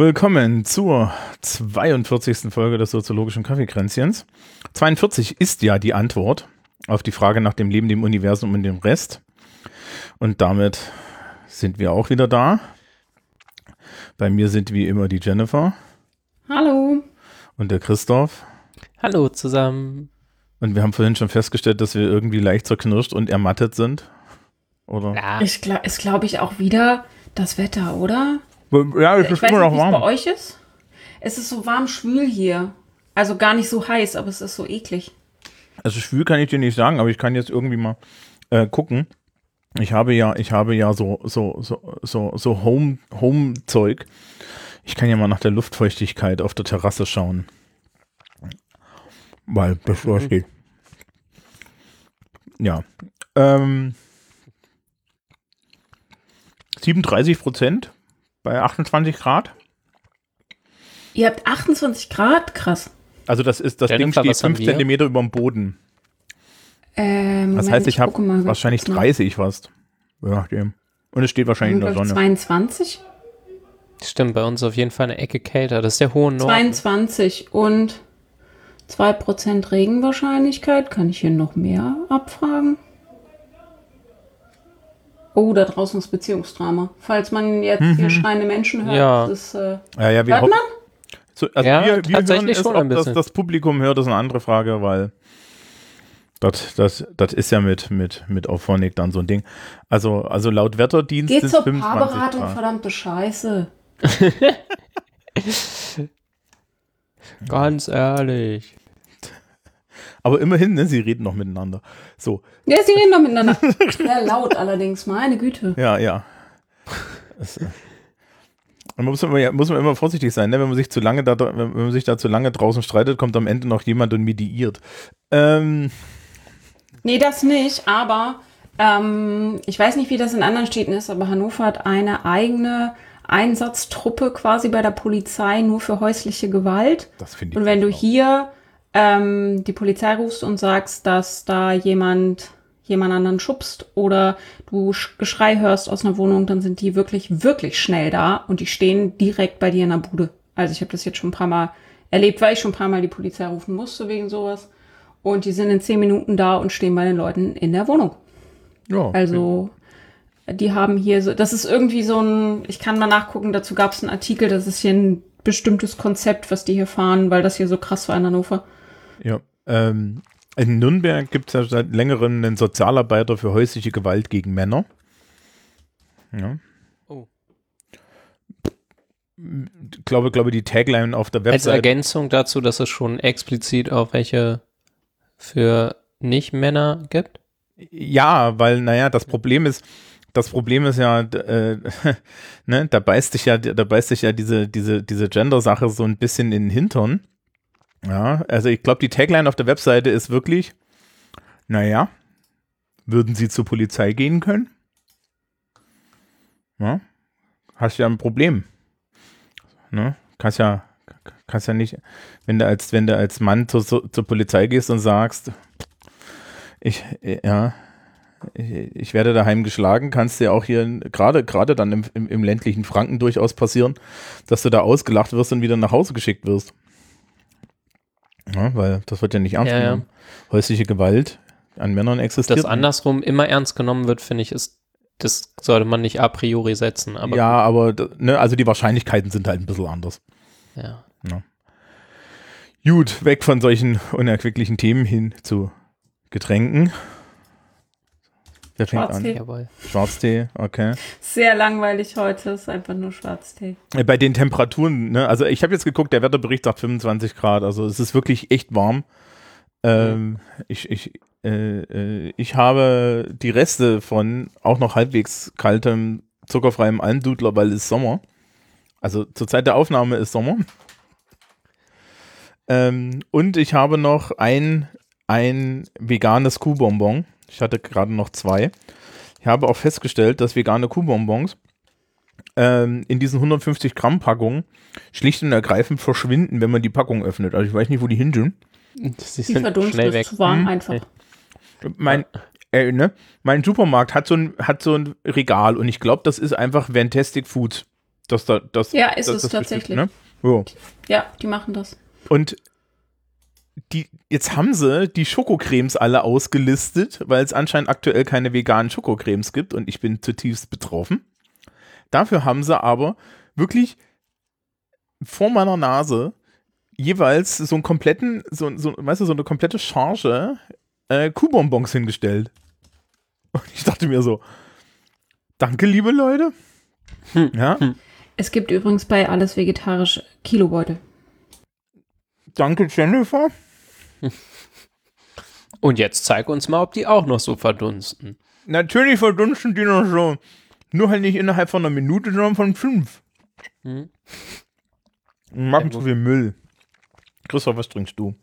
Willkommen zur 42. Folge des soziologischen Kaffeekränzchens. 42 ist ja die Antwort auf die Frage nach dem Leben, dem Universum und dem Rest. Und damit sind wir auch wieder da. Bei mir sind wie immer die Jennifer Hallo. und der Christoph. Hallo zusammen. Und wir haben vorhin schon festgestellt, dass wir irgendwie leicht zerknirscht und ermattet sind. Oder? Ja, Ich glaube, ist glaube ich auch wieder das Wetter, oder? Ja, es Ich ist weiß immer nicht, noch es bei warm. euch ist. Es ist so warm schwül hier. Also gar nicht so heiß, aber es ist so eklig. Also schwül kann ich dir nicht sagen, aber ich kann jetzt irgendwie mal äh, gucken. Ich habe ja, ich habe ja so, so, so, so, so Home, Home-Zeug. Ich kann ja mal nach der Luftfeuchtigkeit auf der Terrasse schauen. Weil das da steht. Ja. Ähm, 37 Prozent bei 28 Grad. Ihr habt 28 Grad? Krass. Also das ist, das Jennifer, Ding steht haben 5 wir? Zentimeter über dem Boden. Ähm, Das heißt, ich habe mal ganz wahrscheinlich kurz nach. 30 fast. Je nachdem. Und es steht wahrscheinlich in der ich, Sonne. 22? stimmt, bei uns auf jeden Fall eine Ecke kälter. Das ist der hohe Norden. 22 und 2% Regenwahrscheinlichkeit. Kann ich hier noch mehr abfragen? Oh, da draußen ist Beziehungsdrama. Falls man jetzt hier schreiende Menschen hört, Ja. das ist, äh, Ja, ja, wir hört hoffen- man? So, also Ja, wir, wir hören es, schon ob ein das, das Publikum hört, ist eine andere Frage, weil das, das, das ist ja mit, mit, mit Auphonic dann so ein Ding. Also, also laut Wetterdienst Geht ist zur 25 Paarberatung, Grad. verdammte Scheiße. Ganz ehrlich. Aber immerhin, ne, sie reden noch miteinander. So, Ja, sie reden doch miteinander. Sehr laut allerdings, meine Güte. ja, ja. Das, äh, muss man, ja, muss man immer vorsichtig sein, ne? wenn man sich zu lange da, wenn man sich da zu lange draußen streitet, kommt am Ende noch jemand und mediiert. Ähm, Nee, das nicht, aber ähm, ich weiß nicht, wie das in anderen Städten ist, aber Hannover hat eine eigene Einsatztruppe quasi bei der Polizei nur für häusliche Gewalt. das finde ich. Und wenn du auch. hier ähm, die Polizei rufst und sagst, dass da jemand jemand anderen schubst oder du Sch- Geschrei hörst aus einer Wohnung, dann sind die wirklich, wirklich schnell da und die stehen direkt bei dir in der Bude. Also ich habe das jetzt schon ein paar Mal erlebt, weil ich schon ein paar Mal die Polizei rufen musste wegen sowas. Und die sind in zehn Minuten da und stehen bei den Leuten in der Wohnung. ja, Also die haben hier so, das ist irgendwie so ein, ich kann mal nachgucken, dazu gab es einen Artikel, das ist hier ein bestimmtes Konzept, was die hier fahren, weil das hier so krass war in Hannover. Ja, ähm, in Nürnberg gibt es ja seit längerem einen Sozialarbeiter für häusliche Gewalt gegen Männer. Ja. Oh. Ich glaube, glaube, die Tagline auf der Als Website. Ergänzung dazu, dass es schon explizit auch welche für Nicht-Männer gibt. Ja, weil, naja, das Problem ist, das Problem ist ja, äh, ne, da beißt sich ja, da beißt sich ja diese, diese, diese Gender-Sache so ein bisschen in den Hintern. Ja, also ich glaube, die Tagline auf der Webseite ist wirklich, naja, würden Sie zur Polizei gehen können? Ja, hast ja ein Problem. Ne? Kannst ja, kannst ja nicht, wenn du als, wenn du als Mann zur, zur zur Polizei gehst und sagst, ich, ja, ich, ich werde daheim geschlagen, kannst dir auch hier gerade gerade dann im, im, im ländlichen Franken durchaus passieren, dass du da ausgelacht wirst und wieder nach Hause geschickt wirst. Ja, weil das wird ja nicht ernst Ja, ja. genommen. Häusliche Gewalt an Männern existiert. Dass andersrum immer ernst genommen wird, finde ich, ist, das sollte man nicht a priori setzen. Aber ja, aber ne, also die Wahrscheinlichkeiten sind halt ein bisschen anders. ja. Gut, weg von solchen unerquicklichen Themen hin zu Getränken. Wer fängt Schwarztee. an? Jawohl. Schwarztee, okay. Sehr langweilig heute, ist einfach nur Schwarztee. Äh, Bei den Temperaturen, ne, also ich habe jetzt geguckt, der Wetterbericht sagt 25 Grad, also es ist wirklich echt warm. Ähm, ich, ich, äh, äh, ich habe die Reste von auch noch halbwegs kaltem, zuckerfreiem Almdudler, weil es Sommer. Also zur Zeit der Aufnahme ist Sommer. Ähm, und ich habe noch ein, ein veganes Kuhbonbon. Ich hatte gerade noch zwei. Ich habe auch festgestellt, dass vegane Kuhbonbons ähm, in diesen 150 Gramm Packungen schlicht und ergreifend verschwinden, wenn man die Packung öffnet. Also ich weiß nicht, wo die hin sind. Sie Die sind verdunsten schnell ist weg. zu warm Hm. einfach. Mein, äh, ne? mein Supermarkt hat so ein, hat so ein Regal und ich glaube, das ist einfach Fantastic Foods. Das, da, das, Ja, ist das, es das tatsächlich. Ne? So. Ja, die machen das. Und die, jetzt haben sie die Schokocremes alle ausgelistet, weil es anscheinend aktuell keine veganen Schokocremes gibt und ich bin zutiefst betroffen. Dafür haben sie aber wirklich vor meiner Nase jeweils so einen kompletten, so, so, weißt du, so eine komplette Charge äh, Kuhbonbons hingestellt. Und ich dachte mir so, danke, liebe Leute. Ja, Es gibt übrigens bei alles vegetarisch Kilobeutel. danke, Jennifer. Und jetzt zeig uns mal, ob die auch noch so verdunsten. Natürlich verdunsten die noch so. Nur halt nicht innerhalb von einer Minute, sondern von fünf. Hm. Und machen zu viel Müll. Christoph, was trinkst du?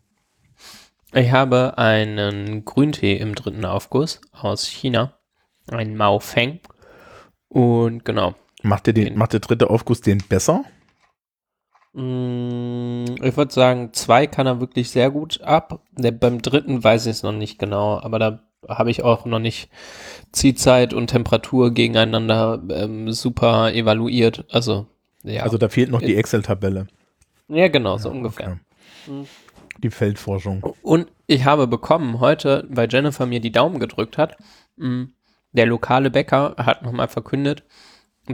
Ich habe einen Grüntee im dritten Aufguss aus China. Ein Mao Feng. Und genau. Macht der, den, Den- macht der dritte Aufguss den besser? Mm, Ich würde sagen, zwei kann er wirklich sehr gut ab. Der, beim dritten weiß ich es noch nicht genau, aber da habe ich auch noch nicht Ziehzeit und Temperatur gegeneinander ähm, super evaluiert. Also, ja. Also da fehlt noch die Excel-Tabelle. ja, genau, so ungefähr. Okay. Die Feldforschung. Und ich habe bekommen heute, weil Jennifer mir die Daumen gedrückt hat, mh, der lokale Bäcker hat nochmal verkündet,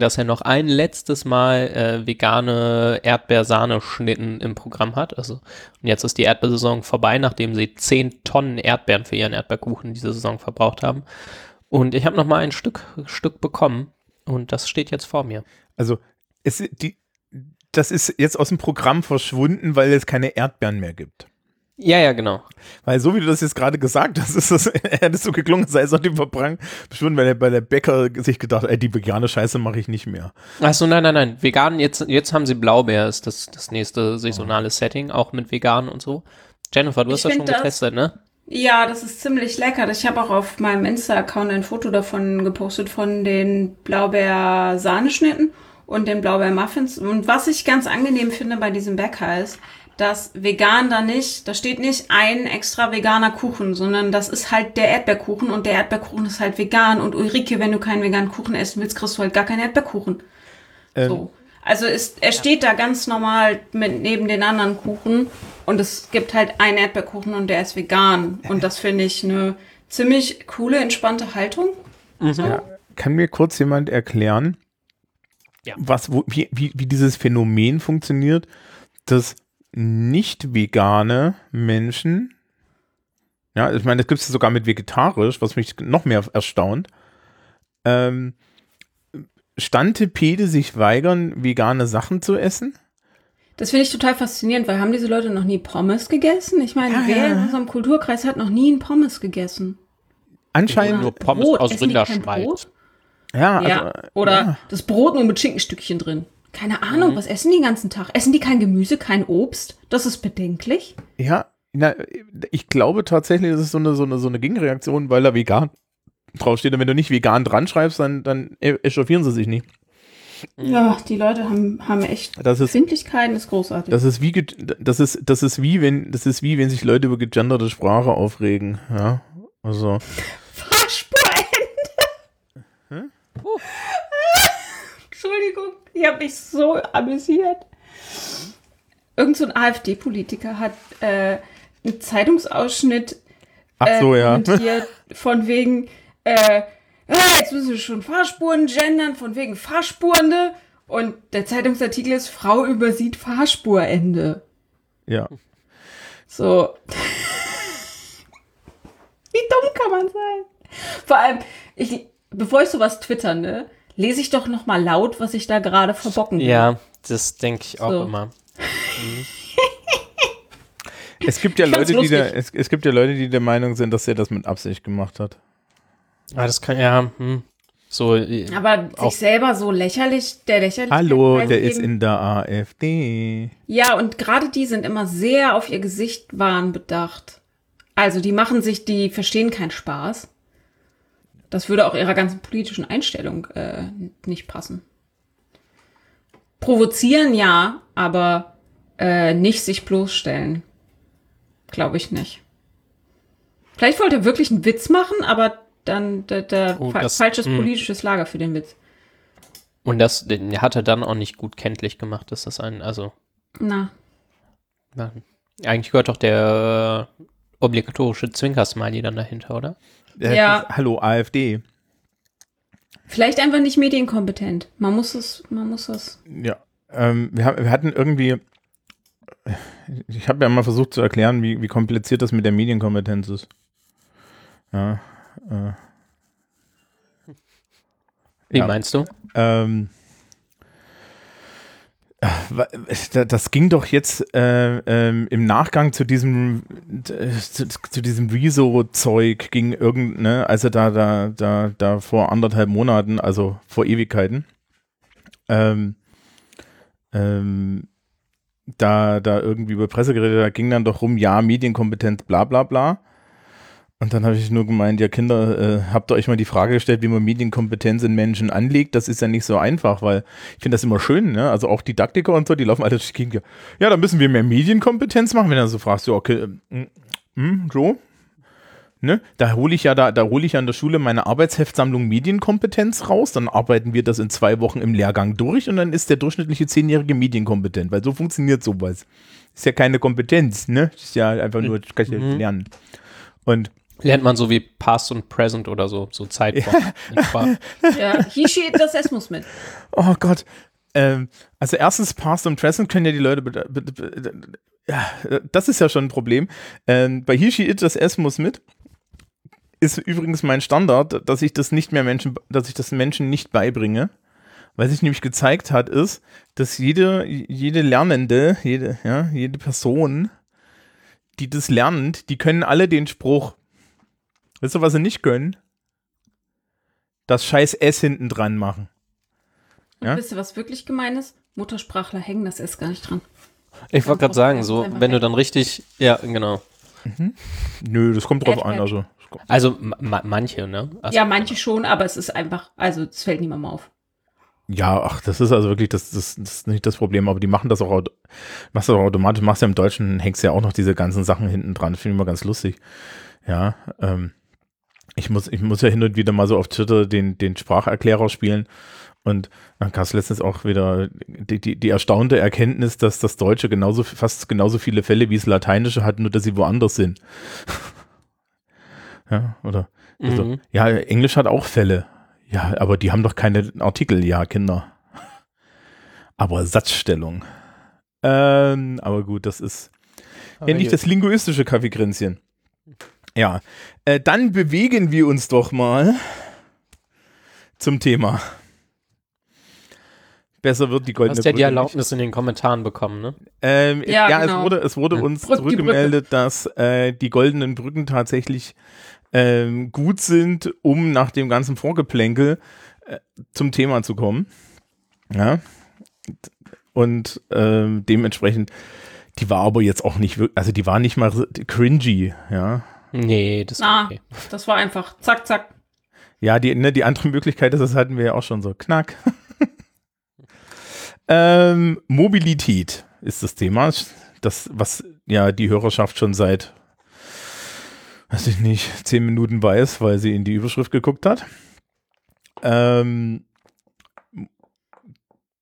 dass er noch ein letztes Mal äh, vegane Erdbeersahneschnitten im Programm hat. Also, und jetzt ist die Erdbeersaison vorbei, nachdem sie 10 Tonnen Erdbeeren für ihren Erdbeerkuchen diese Saison verbraucht haben. Und ich habe nochmal ein Stück, Stück bekommen und das steht jetzt vor mir. Also es, die, das ist jetzt aus dem Programm verschwunden, weil es keine Erdbeeren mehr gibt. Ja, ja, genau. Weil so wie du das jetzt gerade gesagt hast, ist das, hätte es so geklungen, sei es auch die Verbrang verschwunden, weil der, bei der Bäcker sich gedacht, ey, die vegane Scheiße mache ich nicht mehr. Achso, nein, nein, nein. Vegan, jetzt, jetzt haben sie Blaubeer, ist das, das nächste saisonale Setting, auch mit vegan und so. Jennifer, du Ich hast das schon das- getestet, ne? Ja, das ist ziemlich lecker. Ich habe auch auf meinem Insta-Account ein Foto davon gepostet von den Blaubeer-Sahneschnitten und den Blaubeer-Muffins. Und was ich ganz angenehm finde bei diesem Bäcker ist, dass vegan da nicht, da steht nicht ein extra veganer Kuchen, sondern das ist halt der Erdbeerkuchen und der Erdbeerkuchen ist halt vegan. Und Ulrike, wenn du keinen veganen Kuchen essen willst, kriegst du halt gar keinen Erdbeerkuchen. Ähm, So. Also ist, er steht da ganz normal mit neben den anderen Kuchen und es gibt halt einen Erdbeerkuchen und der ist vegan. Und das finde ich eine ziemlich coole, entspannte Haltung. Kann mir kurz jemand erklären, Ja. was, wo, wie, wie, wie dieses Phänomen funktioniert, dass nicht vegane Menschen, ja, ich meine, das gibt es sogar mit vegetarisch, was mich noch mehr erstaunt, ähm, Stantepede sich weigern, vegane Sachen zu essen? Das finde ich total faszinierend, weil haben diese Leute noch nie Pommes gegessen? Ich meine, Ja, wer ja. in unserem Kulturkreis hat noch nie einen Pommes gegessen? Anscheinend, Nur Pommes Brot. aus Rinderschmalz. Ja, Ja. also, Oder ja. das Brot nur mit Schinkenstückchen drin. Keine Ahnung, Mhm. was essen die den ganzen Tag? Essen die kein Gemüse, kein Obst? Das ist bedenklich. Ja, na, ich glaube tatsächlich, das ist so eine, so eine, so eine Gegenreaktion, weil da vegan draufsteht. Und wenn du nicht vegan dran schreibst, dann, dann e- echauffieren sie sich nicht. Ja, die Leute haben, haben echt Das ist, Empfindlichkeiten, ist großartig. das ist wie, das ist, das ist wie, wenn, das ist wie, wenn sich Leute über gegenderte Sprache aufregen. Ja, also. Fahrspurende. Entschuldigung, ich habe mich so amüsiert. Irgend so ein AfD-Politiker hat äh, einen Zeitungsausschnitt Ach so, äh, ja. von wegen, äh, jetzt müssen wir schon Fahrspuren gendern, von wegen Fahrspurende. Und der Zeitungsartikel ist, Frau übersieht Fahrspurende. ja. So. Wie dumm kann man sein? Vor allem, ich, bevor ich sowas twitter, ne, lese ich doch noch mal laut, was ich da gerade verbocken will. Ja, das denke ich auch So. immer. Es gibt ja Leute, die da, es, es gibt ja Leute, die der Meinung sind, dass er das mit Absicht gemacht hat. Ah, das kann ja, hm, so, äh, Aber Auch- sich selber so lächerlich, der lächerlich. Hallo, der ist in der AfD. Ja, und gerade die sind immer sehr auf ihr Gesichtwahn bedacht. Also die machen sich, die verstehen keinen Spaß. Das würde auch ihrer ganzen politischen Einstellung äh, nicht passen. Provozieren ja, aber äh, nicht sich bloßstellen. Glaube ich nicht. Vielleicht wollte er wirklich einen Witz machen, aber dann der, der Oh, fa das- falsches mh. politisches Lager für den Witz. Und das hat er dann auch nicht gut kenntlich gemacht, dass das ein, also, Na, ja, eigentlich gehört doch der äh, obligatorische Zwinker-Smiley dann dahinter, oder? Äh, Ja. Hallo, AfD. vielleicht einfach nicht medienkompetent. Man muss es, man muss es. Ja. Ähm, wir, haben- wir hatten irgendwie. Ich habe ja mal versucht zu erklären, wie, wie kompliziert das mit der Medienkompetenz ist. Ja. Äh, Wie Ja. meinst du? Ähm, äh, das ging doch jetzt äh, ähm, im Nachgang zu diesem äh, zu, zu diesem Rezo-Zeug ging irgend, ne, also da, da, da, da vor anderthalb Monaten, also vor Ewigkeiten, ähm, ähm, da, da irgendwie über Presse geredet, da ging dann doch rum, ja, Medienkompetenz, bla bla bla. Und dann habe ich nur gemeint, ja Kinder, äh, habt ihr euch mal die Frage gestellt, wie man Medienkompetenz in Menschen anlegt? Das ist ja nicht so einfach, weil ich finde das immer schön, ne? Also auch Didaktiker und so, die laufen alle durch die Gegend. Ja, da müssen wir mehr Medienkompetenz machen, wenn du so fragst, ja, okay, hm, so. Ne? Da hole ich ja da, da hole ich ja in der Schule meine Arbeitsheftsammlung Medienkompetenz raus, dann arbeiten wir das in zwei Wochen im Lehrgang durch und dann ist der durchschnittliche Zehnjährige medienkompetent, weil so funktioniert sowas. Ist ja keine Kompetenz, ne? Ist ja einfach nur, kann ich ja Mhm. lernen. Und Lernt man so wie Past und Present oder so, so in Sprache. Ja, hier steht das Esmus mit. Oh Gott. Ähm, also erstens, Past und Present können ja die Leute. Ja, das ist ja schon ein Problem. Ähm, bei Hishi It das S muss mit. Ist übrigens mein Standard, dass ich das nicht mehr Menschen, dass ich das Menschen nicht beibringe. Was sich nämlich gezeigt hat, ist, dass jede, jede Lernende, jede, ja, jede Person, die das lernt, die können alle den Spruch. Weißt du, was sie nicht können? Das scheiß S hinten dran machen. Und Ja? wisst ihr, was wirklich gemein ist? Muttersprachler hängen das S gar nicht dran. Ich wollte gerade sagen, so, wenn du dann richtig, ja, genau. Nö, das kommt drauf an. Also, Also ma ma manche, ne? Also, Ja, manche schon, aber es ist einfach, also es fällt niemandem auf. ja, ach, das ist also wirklich, das, das, das ist nicht das Problem, aber die machen das auch, machst du auch automatisch, machst ja im Deutschen, hängst ja auch noch diese ganzen Sachen hinten dran. Finde ich immer ganz lustig. Ja, ähm, ich muss, ich muss ja hin und wieder mal so auf Twitter den, den Spracherklärer spielen. Und dann gab es letztens auch wieder die, die, die erstaunte Erkenntnis, dass das Deutsche genauso, fast genauso viele Fälle wie das Lateinische hat, nur dass sie woanders sind. ja, oder? Also, Mhm. ja, Englisch hat auch Fälle. Ja, aber die haben doch keine Artikel, ja, Kinder. Aber Satzstellung. Ähm, aber gut, das ist Aber ja nicht das linguistische Kaffeekränzchen. Ja, äh, dann bewegen wir uns doch mal zum Thema. Besser wird die Du goldene hast ja die Brücke nicht. Erlaubnis in den Kommentaren bekommen, ne? Ähm, Ja, ja, genau. es wurde, es wurde Ja. uns Brück- die zurückgemeldet, dass äh, die goldenen Brücken tatsächlich ähm, gut sind, um nach dem ganzen Vorgeplänkel äh, zum Thema zu kommen. Ja. Und ähm, dementsprechend, die war aber jetzt auch nicht wirklich, also die war nicht mal cringy, ja. Nee, das ist Na, okay. das war einfach zack, zack. Ja, die, ne, die andere Möglichkeit ist, das hatten wir ja auch schon so. Knack. ähm, Mobilität ist das Thema. Das, was ja die Hörerschaft schon seit, weiß ich nicht, zehn Minuten weiß, weil sie in die Überschrift geguckt hat. Ähm,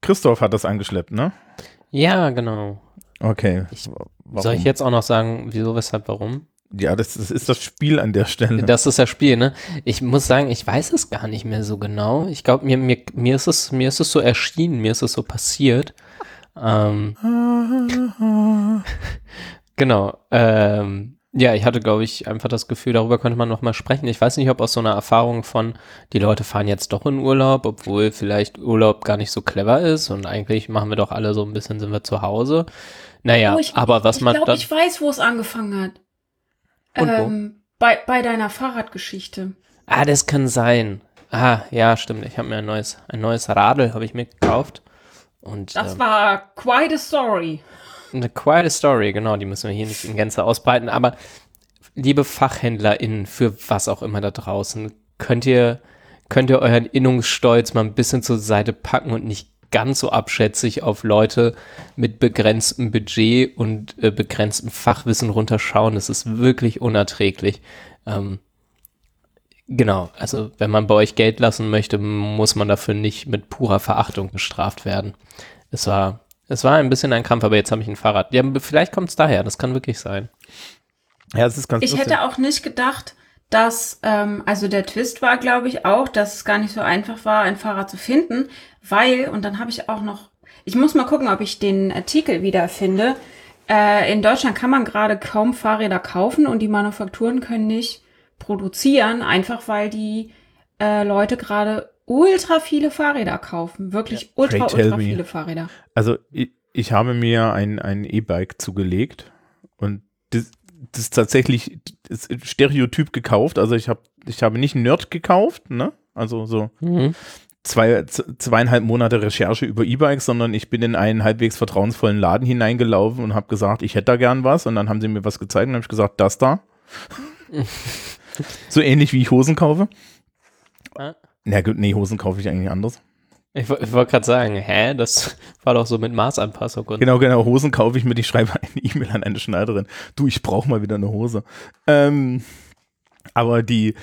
Christoph hat das angeschleppt, ne? Ja, genau. Okay. Ich-? Soll ich jetzt auch noch sagen, wieso, weshalb, warum? Ja, das, das ist das Spiel an der Stelle. Das ist das Spiel, ne? Ich muss sagen, ich weiß es gar nicht mehr so genau. Ich glaube, mir, mir, mir, ist es, mir ist es so erschienen, mir ist es so passiert. Ähm, genau. Ähm, ja, ich hatte, glaube ich, einfach das Gefühl, darüber könnte man noch mal sprechen. Ich weiß nicht, ob aus so einer Erfahrung von, die Leute fahren jetzt doch in Urlaub, obwohl vielleicht Urlaub gar nicht so clever ist und eigentlich machen wir doch alle so ein bisschen, sind wir zu Hause. Naja, Oh, ich, aber was ich man glaub, dann. Ich weiß, wo es angefangen hat. Und wo? ähm, bei, bei deiner Fahrradgeschichte. Ah, das kann sein. Ah, ja, stimmt. Ich habe mir ein neues, ein neues Radl habe ich mir gekauft. Und Das ähm, war quite a story. eine quite story, genau, die müssen wir hier nicht in Gänze ausbreiten. Aber liebe FachhändlerInnen, für was auch immer da draußen, könnt ihr, könnt ihr euren Innungsstolz mal ein bisschen zur Seite packen und nicht ganz so abschätzig auf Leute mit begrenztem Budget und äh, begrenztem Fachwissen runterschauen. Das ist wirklich unerträglich. Ähm, genau, also wenn man bei euch Geld lassen möchte, muss man dafür nicht mit purer Verachtung bestraft werden. Es war, es war ein bisschen ein Kampf, aber jetzt habe ich ein Fahrrad. Ja, vielleicht kommt es daher, das kann wirklich sein. Ja, es ist ganz Ich hätte auch nicht gedacht, dass, ähm, also der Twist war, glaube ich, auch, dass es gar nicht so einfach war, ein Fahrrad zu finden, weil, und dann habe ich auch noch, ich muss mal gucken, ob ich den Artikel wiederfinde. Äh, in Deutschland kann man gerade kaum Fahrräder kaufen und die Manufakturen können nicht produzieren, einfach weil die äh, Leute gerade ultra viele Fahrräder kaufen. Wirklich ultra, Pray tell ultra me. viele Fahrräder. Also ich, ich habe mir ein, ein E-Bike zugelegt und das, tatsächlich das Stereotyp gekauft. Also ich habe ich habe nicht Nerd gekauft, ne? Also so Mhm. zwei, zweieinhalb Monate Recherche über E-Bikes, sondern ich bin in einen halbwegs vertrauensvollen Laden hineingelaufen und habe gesagt, ich hätte da gern was. Und dann haben sie mir was gezeigt und habe ich gesagt, das da. so ähnlich wie ich Hosen kaufe. Ah. Na gut, nee, Hosen kaufe ich eigentlich anders. Ich, ich wollte gerade sagen, hä, das war doch so mit Maßanpassung und Genau, genau, Hosen kaufe ich mit, ich schreibe eine E-Mail an eine Schneiderin. Du, ich brauche mal wieder eine Hose. Ähm, aber die,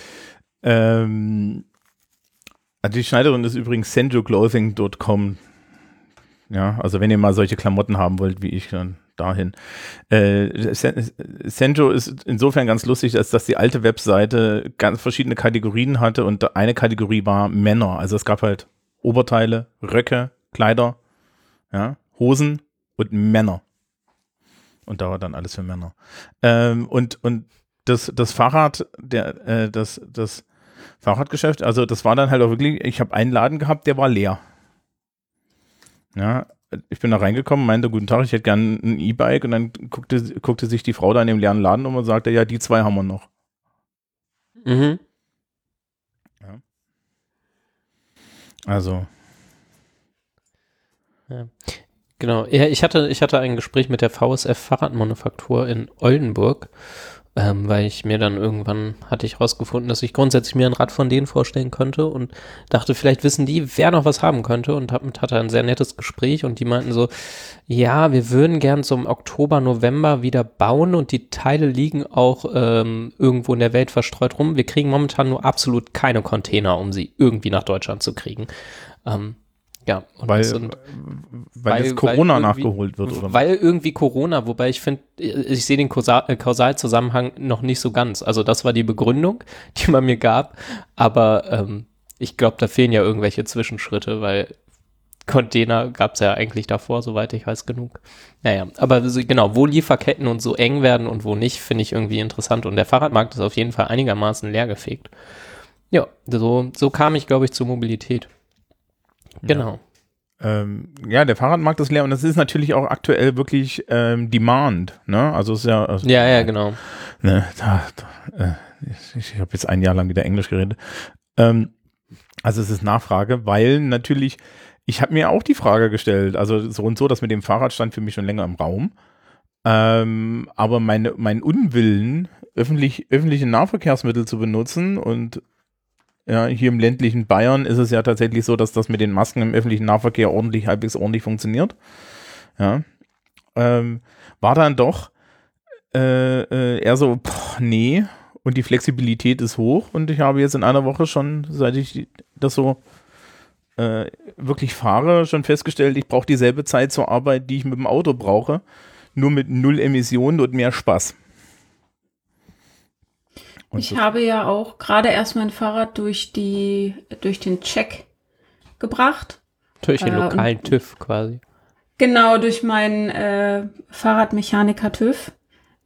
ähm, also die Schneiderin ist übrigens senjoclothing.com. Ja, also wenn ihr mal solche Klamotten haben wollt wie ich, dann dahin. Äh, Sen- Senjo ist insofern ganz lustig, als dass die alte Webseite ganz verschiedene Kategorien hatte und eine Kategorie war Männer. Also es gab halt Oberteile, Röcke, Kleider, ja, Hosen und Männer. Und da war dann alles für Männer. Ähm, und, und das, das Fahrrad, der, äh, das, das Fahrradgeschäft, also das war dann halt auch wirklich, ich habe einen Laden gehabt, der war leer. Ja, ich bin da reingekommen, meinte, guten Tag, ich hätte gern ein E-Bike und dann guckte, guckte sich die Frau da in dem leeren Laden um und sagte, ja, die zwei haben wir noch. Mhm. Also, Genau. Ja, ich hatte, ich hatte ein Gespräch mit der VSF Fahrradmanufaktur in Oldenburg, ähm, weil ich mir dann irgendwann hatte ich rausgefunden, dass ich grundsätzlich mir ein Rad von denen vorstellen könnte und dachte, vielleicht wissen die, wer noch was haben könnte und hab, hatte ein sehr nettes Gespräch und die meinten so, ja, wir würden gern im Oktober, November wieder bauen und die Teile liegen auch ähm, irgendwo in der Welt verstreut rum. Wir kriegen momentan nur absolut keine Container, um sie irgendwie nach Deutschland zu kriegen. Ähm, ja, und weil, sind- weil, jetzt Corona weil nachgeholt wird, oder? weil irgendwie Corona, wobei ich finde, ich sehe den äh, Kausalzusammenhang noch nicht so ganz. Also das war die Begründung, die man mir gab, aber ähm, ich glaube, da fehlen ja irgendwelche Zwischenschritte, weil Container gab es ja eigentlich davor, soweit ich weiß, genug. Naja, aber so, genau, wo Lieferketten und so eng werden und wo nicht, finde ich irgendwie interessant. Und der Fahrradmarkt ist auf jeden Fall einigermaßen leergefegt. Ja, so, so kam ich, glaube ich, zur Mobilität. Genau. Ähm, ja, der Fahrradmarkt ist leer und das ist natürlich auch aktuell wirklich ähm, Demand, ne? Also es ist ja, also, Ja, ja, genau. ne, da, da, äh, ich, ich habe jetzt ein Jahr lang wieder Englisch geredet. Ähm, also es ist Nachfrage, weil natürlich, ich habe mir auch die Frage gestellt, also so und so, das mit dem Fahrrad stand für mich schon länger im Raum. Ähm, aber meine, mein Unwillen, öffentlich, öffentliche Nahverkehrsmittel zu benutzen und ja, hier im ländlichen Bayern ist es ja tatsächlich so, dass das mit den Masken im öffentlichen Nahverkehr ordentlich, halbwegs ordentlich funktioniert. Ja. Ähm, war dann doch äh, äh, eher so, boah, nee, und die Flexibilität ist hoch und ich habe jetzt in einer Woche schon, seit ich das so äh, wirklich fahre, schon festgestellt, ich brauche dieselbe Zeit zur Arbeit, die ich mit dem Auto brauche, nur mit null Emissionen und mehr Spaß. Und Ich habe ja auch gerade erst mein Fahrrad durch die, durch den Check gebracht. Durch den Äh, lokalen TÜV quasi. Genau, durch meinen äh, Fahrradmechaniker TÜV.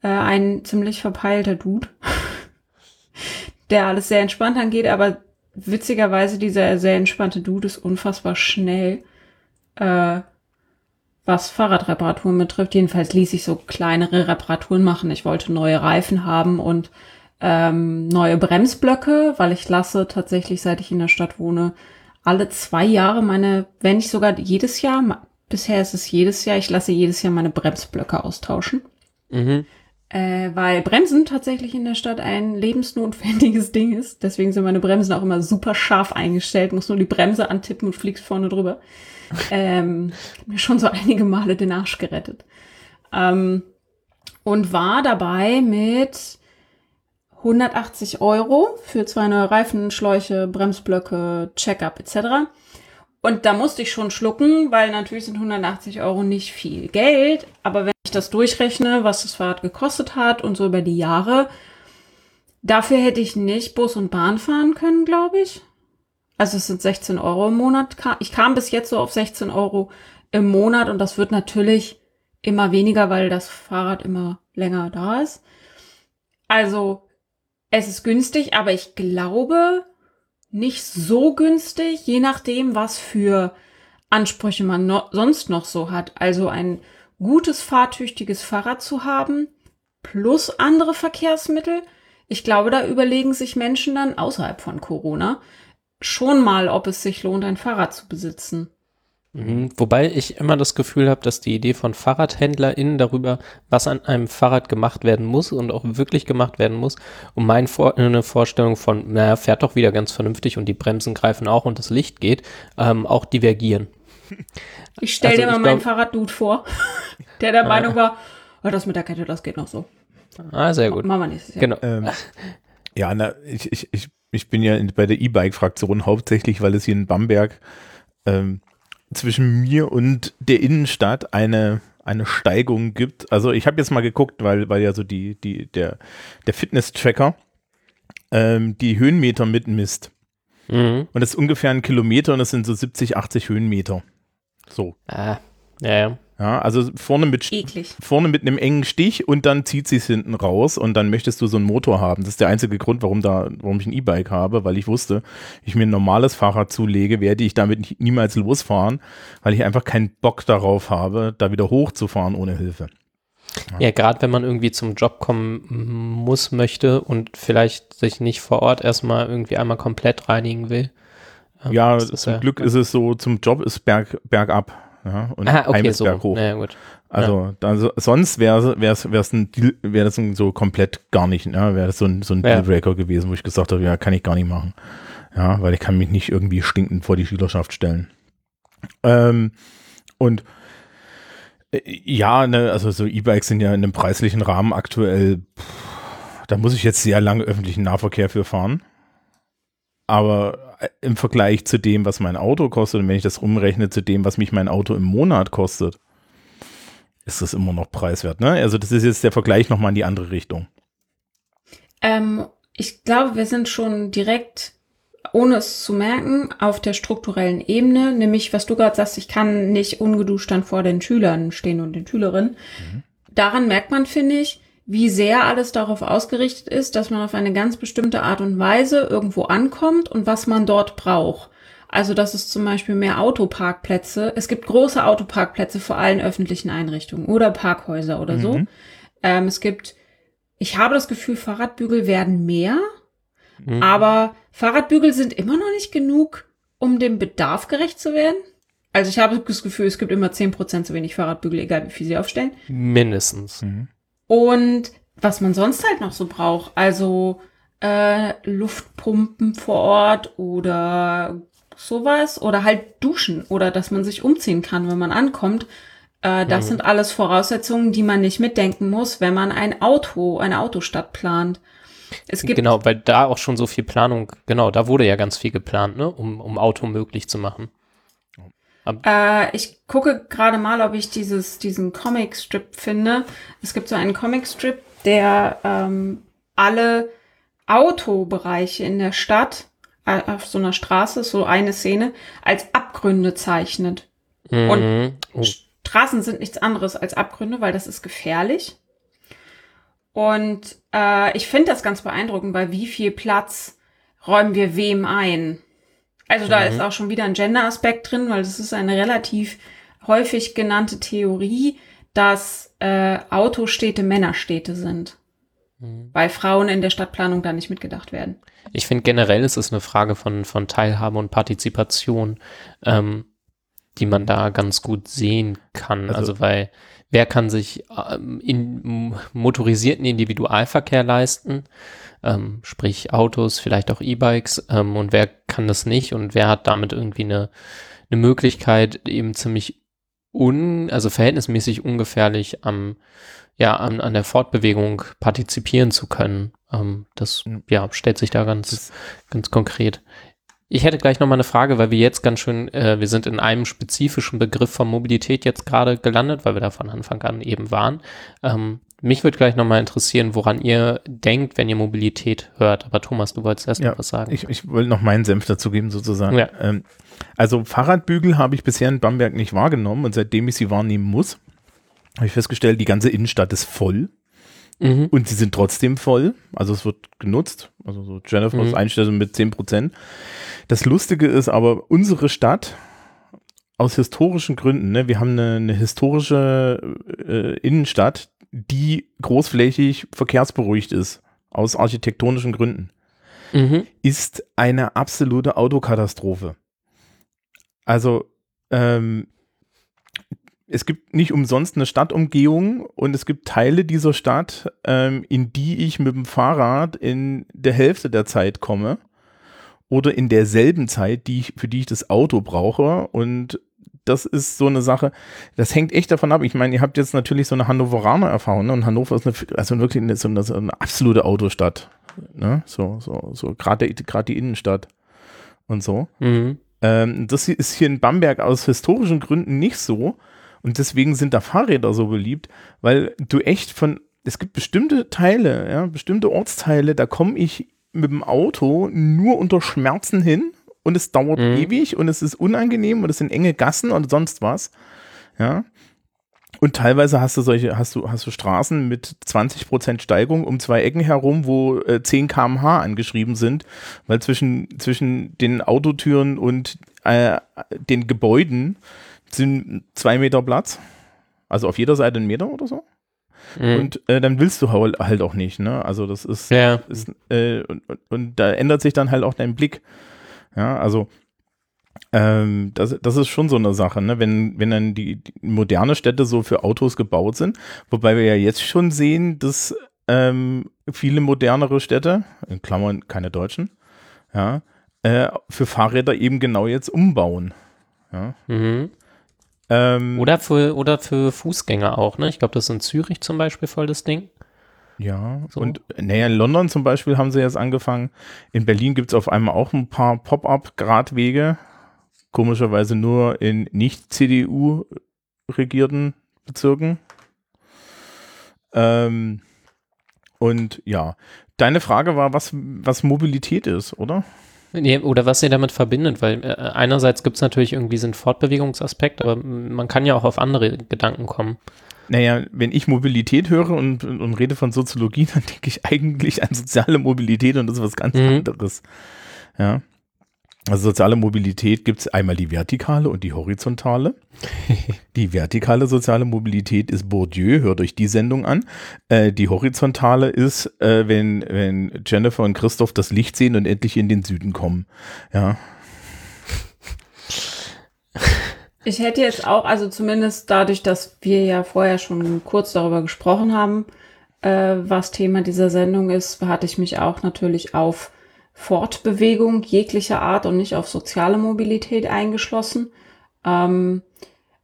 Äh, ein ziemlich verpeilter Dude, der alles sehr entspannt angeht, aber witzigerweise dieser sehr entspannte Dude ist unfassbar schnell, äh, was Fahrradreparaturen betrifft. Jedenfalls ließ ich so kleinere Reparaturen machen. Ich wollte neue Reifen haben und ähm, neue Bremsblöcke, weil ich lasse tatsächlich, seit ich in der Stadt wohne, alle zwei Jahre meine, wenn nicht sogar jedes Jahr, bisher ist es jedes Jahr, ich lasse jedes Jahr meine Bremsblöcke austauschen. Mhm. Äh, weil Bremsen tatsächlich in der Stadt ein lebensnotwendiges Ding ist. Deswegen sind meine Bremsen auch immer super scharf eingestellt. Muss nur die Bremse antippen und fliegst vorne drüber. ähm, mir schon so einige Male den Arsch gerettet. Ähm, und war dabei mit 180 Euro für zwei neue Reifen, Schläuche, Bremsblöcke, Checkup etc. Und da musste ich schon schlucken, weil natürlich sind 180 Euro nicht viel Geld. Aber wenn ich das durchrechne, was das Fahrrad gekostet hat und so über die Jahre, dafür hätte ich nicht Bus und Bahn fahren können, glaube ich. Also es sind 16 Euro im Monat. Ich kam bis jetzt so auf 16 Euro im Monat und das wird natürlich immer weniger, weil das Fahrrad immer länger da ist. Also es ist günstig, aber ich glaube, nicht so günstig, je nachdem, was für Ansprüche man no sonst noch so hat. Also ein gutes, fahrtüchtiges Fahrrad zu haben, plus andere Verkehrsmittel. Ich glaube, da überlegen sich Menschen dann außerhalb von Corona schon mal, ob es sich lohnt, ein Fahrrad zu besitzen. Mhm. Wobei ich immer das Gefühl habe, dass die Idee von FahrradhändlerInnen darüber, was an einem Fahrrad gemacht werden muss und auch wirklich gemacht werden muss, und meine Vor eine Vorstellung von, naja, fährt doch wieder ganz vernünftig und die Bremsen greifen auch und das Licht geht, ähm, auch divergieren. Ich stelle also dir mal meinen Fahrraddude vor, der der ah. Meinung war, oh, das mit der Kette, das geht noch so. Ah, sehr gut. Machen wir nächstes Jahr. Genau. Ähm, ja, na, ich, ich, ich, ich bin ja bei der E-Bike-Fraktion hauptsächlich, weil es hier in Bamberg ähm, zwischen mir und der Innenstadt eine eine Steigung gibt. Also ich habe jetzt mal geguckt, weil weil ja so die die der der Fitness-Tracker ähm, die Höhenmeter mitmisst. Mhm. Und das ist ungefähr ein Kilometer und das sind so 70, 80 Höhenmeter. So. Ah, ja, ja. Ja, also vorne mit, Eklig. vorne mit einem engen Stich und dann zieht sie es hinten raus und dann möchtest du so einen Motor haben. Das ist der einzige Grund, warum da, warum ich ein E-Bike habe, weil ich wusste, ich mir ein normales Fahrrad zulege, werde ich damit niemals losfahren, weil ich einfach keinen Bock darauf habe, da wieder hochzufahren ohne Hilfe. Ja, ja gerade wenn man irgendwie zum Job kommen muss, möchte und vielleicht sich nicht vor Ort erstmal irgendwie einmal komplett reinigen will. Ähm, ja, zum ja, Glück ist es so, zum Job ist berg, bergab ja, und ah, okay, so. hoch. Ja, gut. Also ja. da, sonst wäre es wär's ein wäre das so komplett gar nicht, ja, wäre das so ein, so ein ja. Dealbreaker gewesen, wo ich gesagt habe, ja, kann ich gar nicht machen. Ja, weil ich kann mich nicht irgendwie stinkend vor die Schülerschaft stellen. Ähm, und äh, ja, ne, also so E-Bikes sind ja in einem preislichen Rahmen aktuell, pff, da muss ich jetzt sehr lange öffentlichen Nahverkehr für fahren. Aber im Vergleich zu dem, was mein Auto kostet, und wenn ich das umrechne zu dem, was mich mein Auto im Monat kostet, ist das immer noch preiswert. Ne? Also das ist jetzt der Vergleich nochmal in die andere Richtung. Ähm, ich glaube, wir sind schon direkt, ohne es zu merken, auf der strukturellen Ebene, nämlich was du gerade sagst, ich kann nicht ungeduscht dann vor den Schülern stehen und den Schülerinnen. Mhm. Daran merkt man, finde ich, wie sehr alles darauf ausgerichtet ist, dass man auf eine ganz bestimmte Art und Weise irgendwo ankommt und was man dort braucht. Also, dass es zum Beispiel mehr Autoparkplätze, es gibt große Autoparkplätze vor allen öffentlichen Einrichtungen oder Parkhäuser oder so. Mhm. Ähm, es gibt, ich habe das Gefühl, Fahrradbügel werden mehr, mhm. aber Fahrradbügel sind immer noch nicht genug, um dem Bedarf gerecht zu werden. Also ich habe das Gefühl, es gibt immer zehn Prozent zu wenig Fahrradbügel, egal wie viel sie aufstellen. Mindestens. Mhm. Und was man sonst halt noch so braucht, also äh, Luftpumpen vor Ort oder sowas oder halt duschen oder dass man sich umziehen kann, wenn man ankommt. Äh, das mhm. sind alles Voraussetzungen, die man nicht mitdenken muss, wenn man ein Auto, eine Autostadt plant. Es gibt genau, weil da auch schon so viel Planung, genau, da wurde ja ganz viel geplant, ne, um, um Auto möglich zu machen. Äh, ich gucke gerade mal, ob ich dieses, diesen Comic-Strip finde. Es gibt so einen Comic-Strip, der ähm, alle Autobereiche in der Stadt äh, auf so einer Straße, so eine Szene, als Abgründe zeichnet. Mhm. Und oh. Straßen sind nichts anderes als Abgründe, weil das ist gefährlich. Und äh, ich finde das ganz beeindruckend, weil wie viel Platz räumen wir wem ein? Also da mhm. ist auch schon wieder ein Gender-Aspekt drin, weil das ist eine relativ häufig genannte Theorie, dass äh, Autostädte Männerstädte sind. Mhm. Weil Frauen in der Stadtplanung da nicht mitgedacht werden. Ich finde generell ist es eine Frage von, von Teilhabe und Partizipation. Ähm, die man da ganz gut sehen kann. Also, Also- weil wer kann sich ähm, in motorisierten Individualverkehr leisten? Ähm, sprich Autos, vielleicht auch E-Bikes ähm, und wer kann das nicht und wer hat damit irgendwie eine, eine Möglichkeit, eben ziemlich un, also verhältnismäßig ungefährlich am, ja, an, an der Fortbewegung partizipieren zu können. Ähm, das, ja, stellt sich da ganz, ganz konkret. Ich hätte gleich noch mal eine Frage, weil wir jetzt ganz schön, äh, wir sind in einem spezifischen Begriff von Mobilität jetzt gerade gelandet, weil wir da von Anfang an eben waren. Ähm, mich würde gleich noch mal interessieren, woran ihr denkt, wenn ihr Mobilität hört. Aber Thomas, du wolltest erst Ja, noch was sagen. Ich, ich wollte noch meinen Senf dazu geben, sozusagen. Ja. Ähm, also Fahrradbügel habe ich bisher in Bamberg nicht wahrgenommen und seitdem ich sie wahrnehmen muss, habe ich festgestellt, die ganze Innenstadt ist voll mhm. und sie sind trotzdem voll. Also es wird genutzt. Also so Jennifer's Mhm. Einstellung mit 10 Prozent. Das Lustige ist aber, unsere Stadt aus historischen Gründen, ne, wir haben eine, eine historische äh, Innenstadt, die großflächig verkehrsberuhigt ist, aus architektonischen Gründen Mhm. ist eine absolute Autokatastrophe. Also ähm, es gibt nicht umsonst eine Stadtumgehung und es gibt Teile dieser Stadt, ähm, in die ich mit dem Fahrrad in der Hälfte der Zeit komme oder in derselben Zeit, die ich, für die ich das Auto brauche und das ist so eine Sache, das hängt echt davon ab. Ich meine, ihr habt jetzt natürlich so eine Hannoveraner Erfahrung, ne? Und Hannover ist eine, also wirklich eine, so, eine, so eine absolute Autostadt. Ne? So, so, so gerade die Innenstadt und so. Mhm. Ähm, das ist hier in Bamberg aus historischen Gründen nicht so. Und deswegen sind da Fahrräder so beliebt, weil du echt von, es gibt bestimmte Teile, ja, bestimmte Ortsteile, da komme ich mit dem Auto nur unter Schmerzen hin und es dauert Mhm. ewig und es ist unangenehm und es sind enge Gassen und sonst was. Ja. Und teilweise hast du solche, hast du, hast du Straßen mit 20% Steigung um zwei Ecken herum, wo äh, 10 km/h angeschrieben sind, weil zwischen, zwischen den Autotüren und äh, den Gebäuden sind zwei Meter Platz. Also auf jeder Seite ein Meter oder so. Mhm. Und äh, dann willst du halt auch nicht, ne? Also das ist, ja. ist äh, und, und, und da ändert sich dann halt auch dein Blick. Ja, also ähm, das, das ist schon so eine Sache, ne? Wenn, wenn dann die, die moderne Städte so für Autos gebaut sind, wobei wir ja jetzt schon sehen, dass ähm, viele modernere Städte, in Klammern keine Deutschen, ja, äh, für Fahrräder eben genau jetzt umbauen. Ja. Mhm. Ähm, Oder für, oder für Fußgänger auch, ne? Ich glaube, das ist in Zürich zum Beispiel voll das Ding. Ja, So. und naja, in London zum Beispiel haben sie jetzt angefangen. In Berlin gibt es auf einmal auch ein paar Pop-up-Gradwege. Komischerweise nur in nicht-CDU-regierten Bezirken. Ähm, und ja, deine Frage war, was, was Mobilität ist, oder? Nee, oder was ihr damit verbindet, weil äh, einerseits gibt es natürlich irgendwie so einen Fortbewegungsaspekt, aber man kann ja auch auf andere Gedanken kommen. Naja, wenn ich Mobilität höre und, und, und rede von Soziologie, dann denke ich eigentlich an soziale Mobilität und das ist was ganz Mhm. anderes. Ja. Also soziale Mobilität gibt es einmal die vertikale und die horizontale. die vertikale soziale Mobilität ist Bourdieu, hört euch die Sendung an. Äh, die horizontale ist, äh, wenn, wenn Jennifer und Christoph das Licht sehen und endlich in den Süden kommen. Ja. Ich hätte jetzt auch, also zumindest dadurch, dass wir ja vorher schon kurz darüber gesprochen haben, äh, was Thema dieser Sendung ist, hatte ich mich auch natürlich auf Fortbewegung jeglicher Art und nicht auf soziale Mobilität eingeschlossen. Ähm,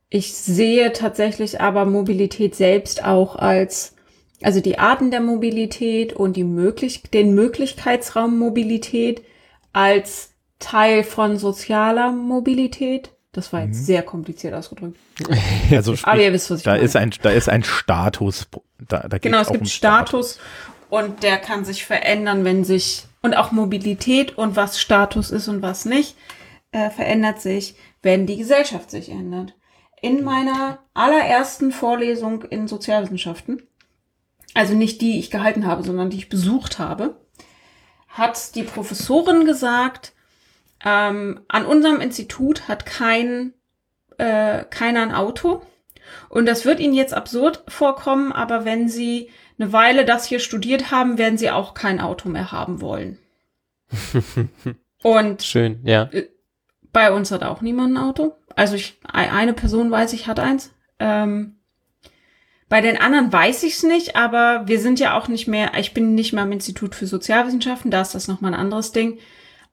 ich sehe tatsächlich aber Mobilität selbst auch als, also die Arten der Mobilität und die möglich den Möglichkeitsraum Mobilität als Teil von sozialer Mobilität. Das war jetzt sehr kompliziert ausgedrückt. Also Aber sprich, ihr wisst, was ich da meine. ist ein, da ist ein Status. Da, da Genau, es gibt um Status und der kann sich verändern, wenn sich und auch Mobilität und was Status ist und was nicht, äh, verändert sich, wenn die Gesellschaft sich ändert. In meiner allerersten Vorlesung in Sozialwissenschaften, also nicht die ich gehalten habe, sondern die ich besucht habe, hat die Professorin gesagt, ähm, an unserem Institut hat kein, äh, keiner ein Auto. Und das wird Ihnen jetzt absurd vorkommen, aber wenn Sie eine Weile das hier studiert haben, werden Sie auch kein Auto mehr haben wollen. Und Schön, ja. bei uns hat auch niemand ein Auto. Also ich, ei- eine Person weiß ich hat eins. Ähm, bei den anderen weiß ich es nicht, aber wir sind ja auch nicht mehr, ich bin nicht mehr am Institut für Sozialwissenschaften, da ist das nochmal ein anderes Ding.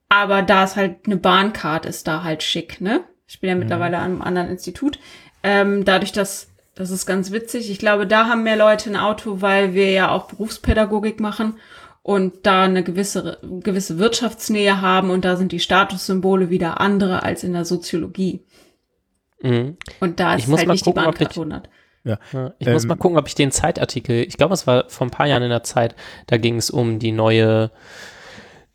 Aber da ist halt eine Bahncard, ist da halt schick, ne? Ich bin ja mittlerweile an einem anderen Institut. Ähm, dadurch, dass, das ist ganz witzig, ich glaube, da haben mehr Leute ein Auto, weil wir ja auch Berufspädagogik machen und da eine gewisse, gewisse Wirtschaftsnähe haben und da sind die Statussymbole wieder andere als in der Soziologie. Mhm. Und da Ich ist muss halt mal nicht gucken, die Bahncard ich- 100. Ja. Ich muss Ähm, mal gucken, ob ich den Zeitartikel, ich glaube, es war vor ein paar Jahren in der Zeit, da ging es um die neue,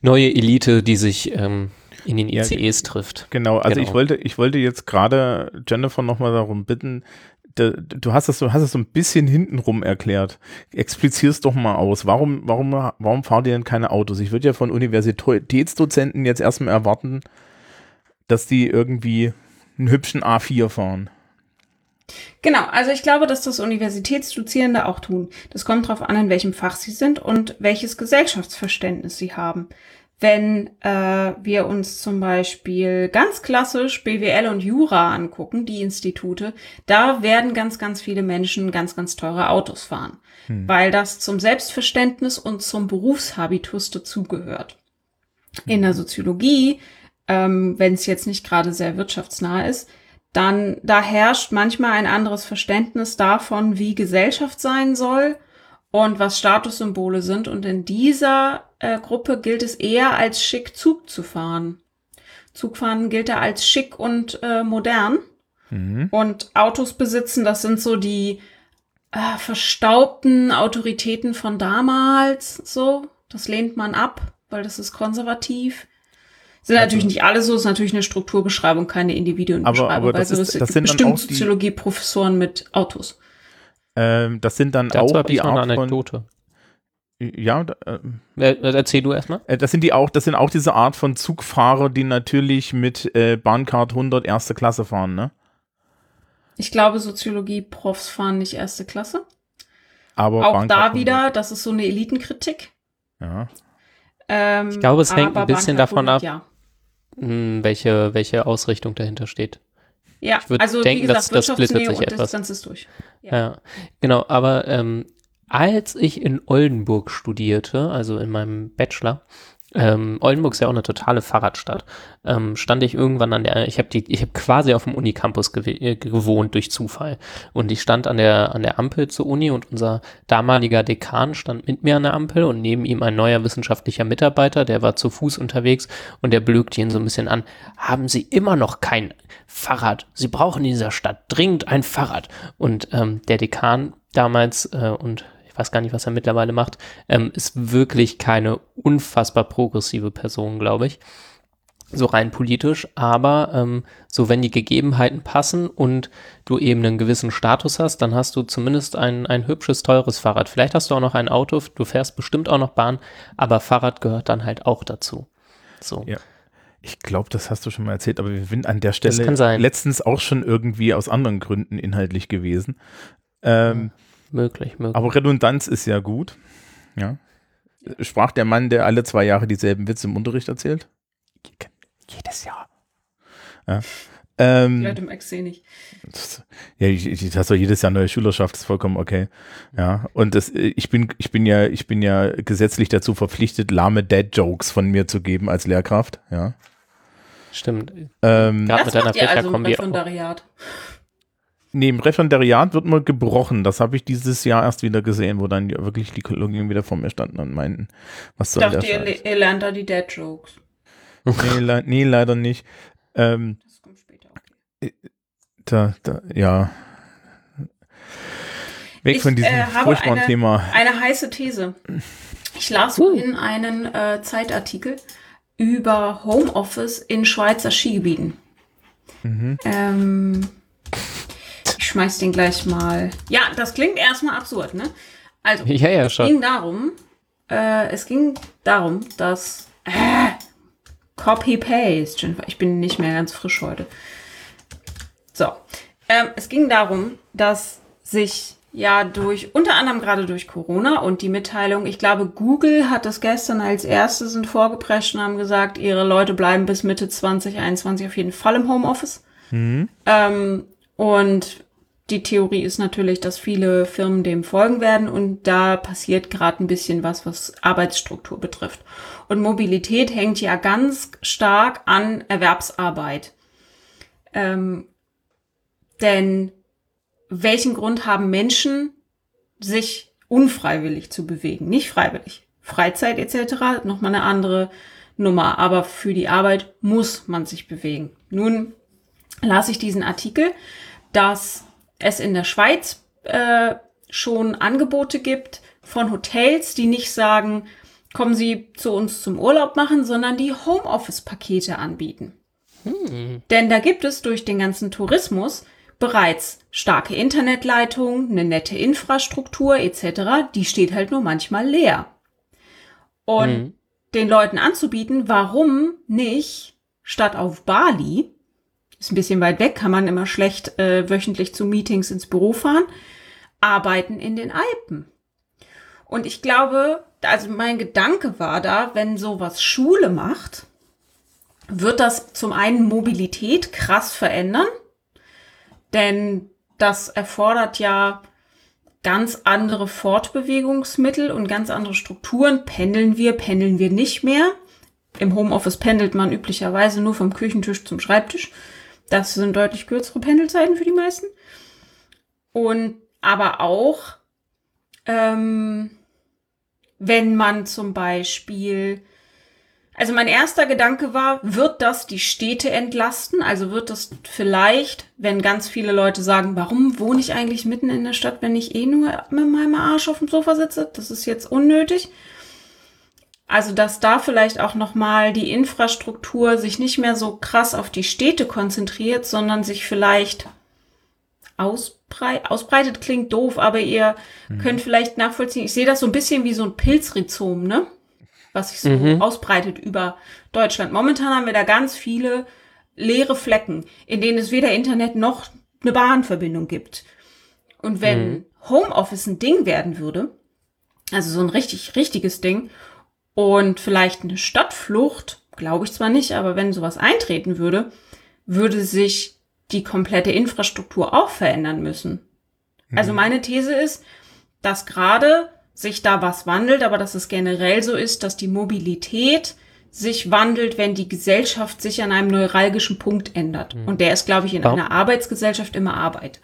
neue Elite, die sich ähm, in den ICEs trifft. Genau, also Genau. ich wollte, ich wollte jetzt gerade Jennifer nochmal darum bitten, da, du hast es so, hast es so ein bisschen hintenrum erklärt. Explizier's doch mal aus. Warum, warum, warum fahren die denn keine Autos? Ich würde ja von Universitätsdozenten jetzt erstmal erwarten, dass die irgendwie einen hübschen A4 fahren. Genau, also ich glaube, dass das Universitätsdozierende auch tun. Das kommt darauf an, in welchem Fach sie sind und welches Gesellschaftsverständnis sie haben. Wenn äh, wir uns zum Beispiel ganz klassisch BWL und Jura angucken, die Institute, da werden ganz, ganz viele Menschen ganz, ganz teure Autos fahren, weil das zum Selbstverständnis und zum Berufshabitus dazugehört. In der Soziologie, ähm, wenn es jetzt nicht gerade sehr wirtschaftsnah ist, dann da herrscht manchmal ein anderes Verständnis davon, wie Gesellschaft sein soll und was Statussymbole sind. Und in dieser äh, Gruppe gilt es eher als schick Zug zu fahren. Zugfahren gilt da als schick und äh, modern. Mhm. Und Autos besitzen, das sind so die äh, verstaubten Autoritäten von damals, so. Das lehnt man ab, weil das ist konservativ. Sind Also- natürlich nicht alle so, ist natürlich eine Strukturbeschreibung, keine Individuenbeschreibung. Aber- aber das also ist- es das gibt sind bestimmt Soziologie-Professoren mit Autos. Ähm, das sind dann Dazu auch habe die ich eine Art von, Anekdote. ja, da- Äh, erzähl du erstmal. Äh, Das sind die auch, das sind auch diese Art von Zugfahrer, die natürlich mit äh, Bahncard 100 erste Klasse fahren, ne? Ich glaube, Soziologie-Profs fahren nicht erste Klasse. Aber Auch Bahncard da 100. wieder, das ist so eine Elitenkritik. Ja. Ähm, Ich glaube, es hängt ein bisschen Bahncard davon 100, ab, Ja. Hm, welche, welche Ausrichtung dahinter steht. Ja, Ich würd also denken, wie das- gesagt, das splittet sich und etwas. Distanz ist durch. Ja. Ja, genau, aber ähm, als ich in Oldenburg studierte, also in meinem Bachelor, ähm, Oldenburg ist ja auch eine totale Fahrradstadt, ähm, stand ich irgendwann an der, ich habe die, ich habe quasi auf dem Unicampus gew äh, gewohnt durch Zufall und ich stand an der an der Ampel zur Uni und unser damaliger Dekan stand mit mir an der Ampel und neben ihm ein neuer wissenschaftlicher Mitarbeiter, der war zu Fuß unterwegs und der blökte ihn so ein bisschen an. Haben Sie immer noch kein Fahrrad? Sie brauchen in dieser Stadt dringend ein Fahrrad. Und ähm, der Dekan damals äh, und ich weiß gar nicht, was er mittlerweile macht, ähm, ist wirklich keine unfassbar progressive Person, glaube ich. So rein politisch, aber ähm, so wenn die Gegebenheiten passen und du eben einen gewissen Status hast, dann hast du zumindest ein, ein hübsches, teures Fahrrad. Vielleicht hast du auch noch ein Auto, du fährst bestimmt auch noch Bahn, aber Fahrrad gehört dann halt auch dazu. So. Ja. Ich glaube, das hast du schon mal erzählt, aber wir sind an der Stelle letztens auch schon irgendwie aus anderen Gründen inhaltlich gewesen. Ähm, Möglich, möglich. Aber Redundanz ist ja gut. Ja. Sprach der Mann, der alle zwei Jahre dieselben Witze im Unterricht erzählt? Jedes Jahr. Ja. Ähm, Leute im Ex sehe nicht. das, ja, ich, ich, das doch jedes Jahr neue Schülerschaft, ist vollkommen okay. Ja, und das, ich bin, ich bin ja, ich bin ja gesetzlich dazu verpflichtet, lahme Dad-Jokes von mir zu geben als Lehrkraft. Ja. Stimmt. Ähm, Das mit deiner macht ihr also im Fächerkombi auch. Im Referendariat wird mal gebrochen. Das habe ich dieses Jahr erst wieder gesehen, wo dann wirklich die Kollegen wieder vor mir standen und meinten, was Ich soll der dachte, ihr, Scheiß? le- ihr lernt da die Dad-Jokes. Nee, le nee, leider nicht. Ähm, Das kommt später. Okay. da, da, ja. Weg Ich, von diesem äh, furchtbaren eine- Thema. Eine heiße These. Ich las Uh. vorhin einen äh, Zeitartikel über Homeoffice in Schweizer Skigebieten. Mhm. Ähm, ich schmeiß den gleich mal. Ja, das klingt erstmal absurd, ne? Also, Ja, ja, es schon. ging darum, äh, es ging darum, dass äh, Copy Paste. Jennifer, ich bin nicht mehr ganz frisch heute. So, ähm, es ging darum, dass sich ja durch unter anderem gerade durch Corona und die Mitteilung, ich glaube, Google hat das gestern als erste sind vorgeprescht und haben gesagt, ihre Leute bleiben bis Mitte 2021 auf jeden Fall im Homeoffice. Ähm, und die Theorie ist natürlich, dass viele Firmen dem folgen werden und da passiert gerade ein bisschen was, was Arbeitsstruktur betrifft. Und Mobilität hängt ja ganz stark an Erwerbsarbeit. Ähm, denn welchen Grund haben Menschen, sich unfreiwillig zu bewegen? Nicht freiwillig. Freizeit etc. nochmal eine andere Nummer. Aber für die Arbeit muss man sich bewegen. Nun las ich diesen Artikel, dass es in der Schweiz äh, schon Angebote gibt von Hotels, die nicht sagen, kommen Sie zu uns zum Urlaub machen, sondern die Homeoffice-Pakete anbieten. Denn da gibt es durch den ganzen Tourismus bereits starke Internetleitungen, eine nette Infrastruktur etc. Die steht halt nur manchmal leer. Und Mhm. den Leuten anzubieten, warum nicht statt auf Bali, ist ein bisschen weit weg, kann man immer schlecht äh, wöchentlich zu Meetings ins Büro fahren, arbeiten in den Alpen. Und ich glaube, also mein Gedanke war da, wenn sowas Schule macht, wird das zum einen Mobilität krass verändern, denn das erfordert ja ganz andere Fortbewegungsmittel und ganz andere Strukturen. Pendeln wir, pendeln wir nicht mehr. Im Homeoffice pendelt man üblicherweise nur vom Küchentisch zum Schreibtisch. Das sind deutlich kürzere Pendelzeiten für die meisten. Und aber auch, ähm, wenn man zum Beispiel also mein erster Gedanke war, wird das die Städte entlasten? Also wird das vielleicht, wenn ganz viele Leute sagen, warum wohne ich eigentlich mitten in der Stadt, wenn ich eh nur mit meinem Arsch auf dem Sofa sitze? Das ist jetzt unnötig. Also dass da vielleicht auch noch mal die Infrastruktur sich nicht mehr so krass auf die Städte konzentriert, sondern sich vielleicht ausbrei ausbreitet klingt doof, aber ihr könnt vielleicht nachvollziehen. Ich sehe das so ein bisschen wie so ein Pilzrhizom, ne? was sich so Mhm. ausbreitet über Deutschland. Momentan haben wir da ganz viele leere Flecken, in denen es weder Internet noch eine Bahnverbindung gibt. Und wenn Homeoffice ein Ding werden würde, also so ein richtig, richtiges Ding, und vielleicht eine Stadtflucht, glaube ich zwar nicht, aber wenn sowas eintreten würde, würde sich die komplette Infrastruktur auch verändern müssen. Also meine These ist, dass gerade sich da was wandelt, aber dass es generell so ist, dass die Mobilität sich wandelt, wenn die Gesellschaft sich an einem neuralgischen Punkt ändert. Und der ist, glaube ich, in Warum? einer Arbeitsgesellschaft immer Arbeit.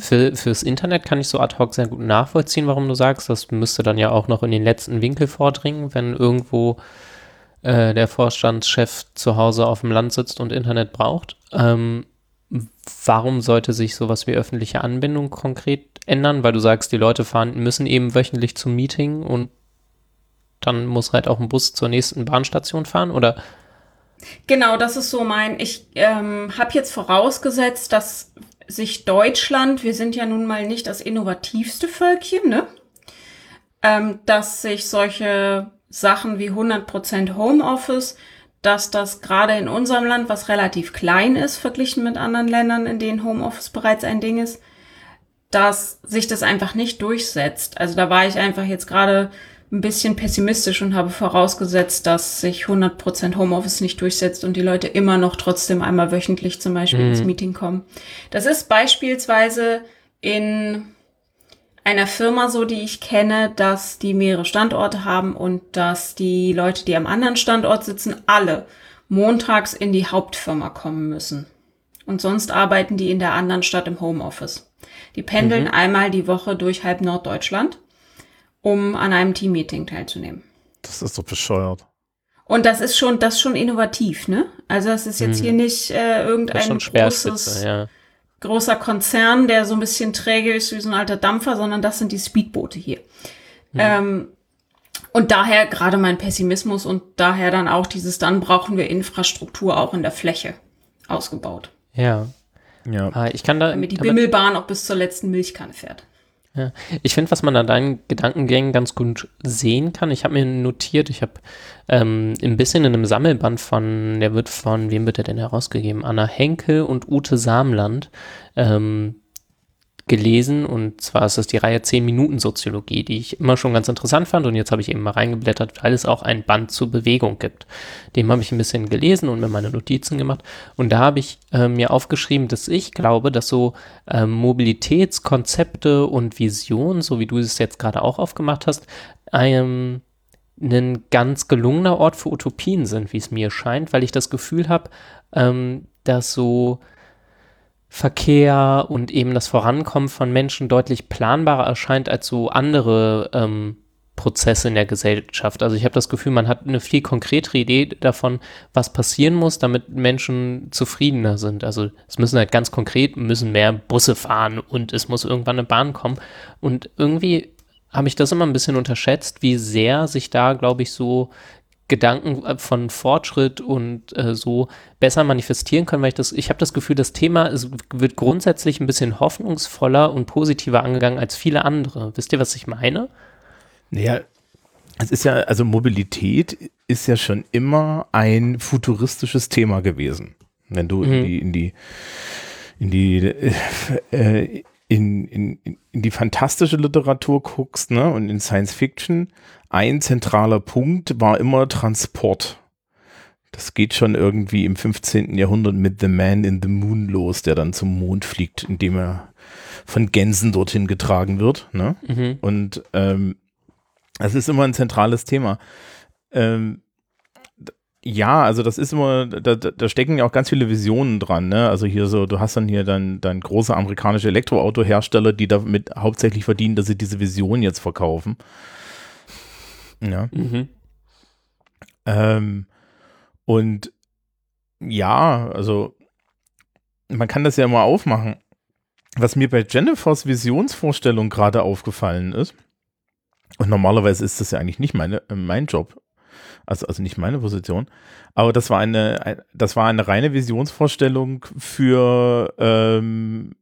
Für, fürs Internet kann ich so ad hoc sehr gut nachvollziehen, warum du sagst, das müsste dann ja auch noch in den letzten Winkel vordringen, wenn irgendwo äh, der Vorstandschef zu Hause auf dem Land sitzt und Internet braucht. Ähm, warum sollte sich sowas wie öffentliche Anbindung konkret ändern? Weil du sagst, die Leute fahren, müssen eben wöchentlich zum Meeting und dann muss halt auch ein Bus zur nächsten Bahnstation fahren oder Genau, das ist so mein. Ich ähm, habe jetzt vorausgesetzt, dass sich Deutschland, wir sind ja nun mal nicht das innovativste Völkchen, ne? Ähm, dass sich solche Sachen wie 100% Homeoffice, dass das gerade in unserem Land, was relativ klein ist, verglichen mit anderen Ländern, in denen Homeoffice bereits ein Ding ist, dass sich das einfach nicht durchsetzt. Also da war ich einfach jetzt gerade ein bisschen pessimistisch und habe vorausgesetzt, dass sich 100% Homeoffice nicht durchsetzt und die Leute immer noch trotzdem einmal wöchentlich zum Beispiel ins Meeting kommen. Das ist beispielsweise in einer Firma so, die ich kenne, dass die mehrere Standorte haben und dass die Leute, die am anderen Standort sitzen, alle montags in die Hauptfirma kommen müssen. Und sonst arbeiten die in der anderen Stadt im Homeoffice. Die pendeln einmal die Woche durch halb Norddeutschland, um an einem Teammeeting teilzunehmen. Das ist doch bescheuert. Und das ist schon, das ist schon innovativ, ne? Also das ist jetzt hier nicht äh, irgendein großes, ja. großer Konzern, der so ein bisschen träge ist wie so ein alter Dampfer, sondern das sind die Speedboote hier. Ähm, und daher gerade mein Pessimismus und daher dann auch dieses, dann brauchen wir Infrastruktur auch in der Fläche ausgebaut, Ja. Ja. Ah, Ich kann da. damit die damit- Bimmelbahn auch bis zur letzten Milchkanne fährt. Ja. Ich finde, was man an deinen Gedankengängen ganz gut sehen kann, ich habe mir notiert, ich habe ähm, ein bisschen in einem Sammelband von, der wird von, wem wird der denn herausgegeben? Anna Henkel und Ute Samland. Ähm, gelesen. Und zwar ist das die Reihe 10 Minuten Soziologie, die ich immer schon ganz interessant fand. Und jetzt habe ich eben mal reingeblättert, weil es auch ein Band zur Bewegung gibt. Dem habe ich ein bisschen gelesen und mir meine Notizen gemacht. Und da habe ich äh, mir aufgeschrieben, dass ich glaube, dass so äh, Mobilitätskonzepte und Visionen, so wie du es jetzt gerade auch aufgemacht hast, ähm, ein ganz gelungener Ort für Utopien sind, wie es mir scheint, weil ich das Gefühl habe, ähm, dass so Verkehr und eben das Vorankommen von Menschen deutlich planbarer erscheint als so andere ähm, Prozesse in der Gesellschaft. Also ich habe das Gefühl, man hat eine viel konkretere Idee davon, was passieren muss, damit Menschen zufriedener sind. Also es müssen halt ganz konkret, müssen mehr Busse fahren und es muss irgendwann eine Bahn kommen. Und irgendwie habe ich das immer ein bisschen unterschätzt, wie sehr sich da, glaube ich, so Gedanken äh, von Fortschritt und äh, so besser manifestieren können, weil ich das, ich habe das Gefühl, das Thema ist, wird grundsätzlich ein bisschen hoffnungsvoller und positiver angegangen als viele andere. Wisst ihr, was ich meine? Naja, es ist ja, also Mobilität ist ja schon immer ein futuristisches Thema gewesen. Wenn du mhm. in die, in die, in die, äh, in, in, in die fantastische Literatur guckst, ne, und in Science Fiction, ein zentraler Punkt war immer Transport. Das geht schon irgendwie im 15. Jahrhundert mit The Man in the Moon los, der dann zum Mond fliegt, indem er von Gänsen dorthin getragen wird. Ne? Mhm. Und ähm, das ist immer ein zentrales Thema. Ähm, ja, also das ist immer, da, da stecken ja auch ganz viele Visionen dran, ne? Also hier so, du hast dann hier dann, dann große amerikanische Elektroautohersteller, die damit hauptsächlich verdienen, dass sie diese Vision jetzt verkaufen. Ja. Mhm. Ähm, und ja, also man kann das ja immer aufmachen. Was mir bei Jennifers Visionsvorstellung gerade aufgefallen ist, und normalerweise ist das ja eigentlich nicht meine, mein Job, also, also nicht meine Position, aber das war eine, das war eine reine Visionsvorstellung für ähm,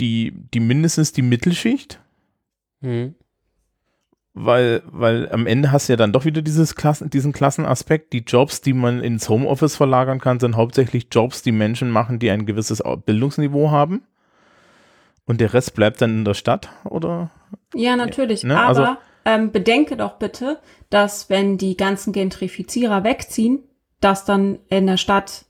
die, die mindestens die Mittelschicht. Mhm weil, weil am Ende hast du ja dann doch wieder dieses Klassen, diesen Klassenaspekt. Die Jobs, die man ins Homeoffice verlagern kann, sind hauptsächlich Jobs, die Menschen machen, die ein gewisses Bildungsniveau haben. Und der Rest bleibt dann in der Stadt, oder? Ja, natürlich. Ne? Aber also, ähm, bedenke doch bitte, dass wenn die ganzen Gentrifizierer wegziehen, dass dann in der Stadt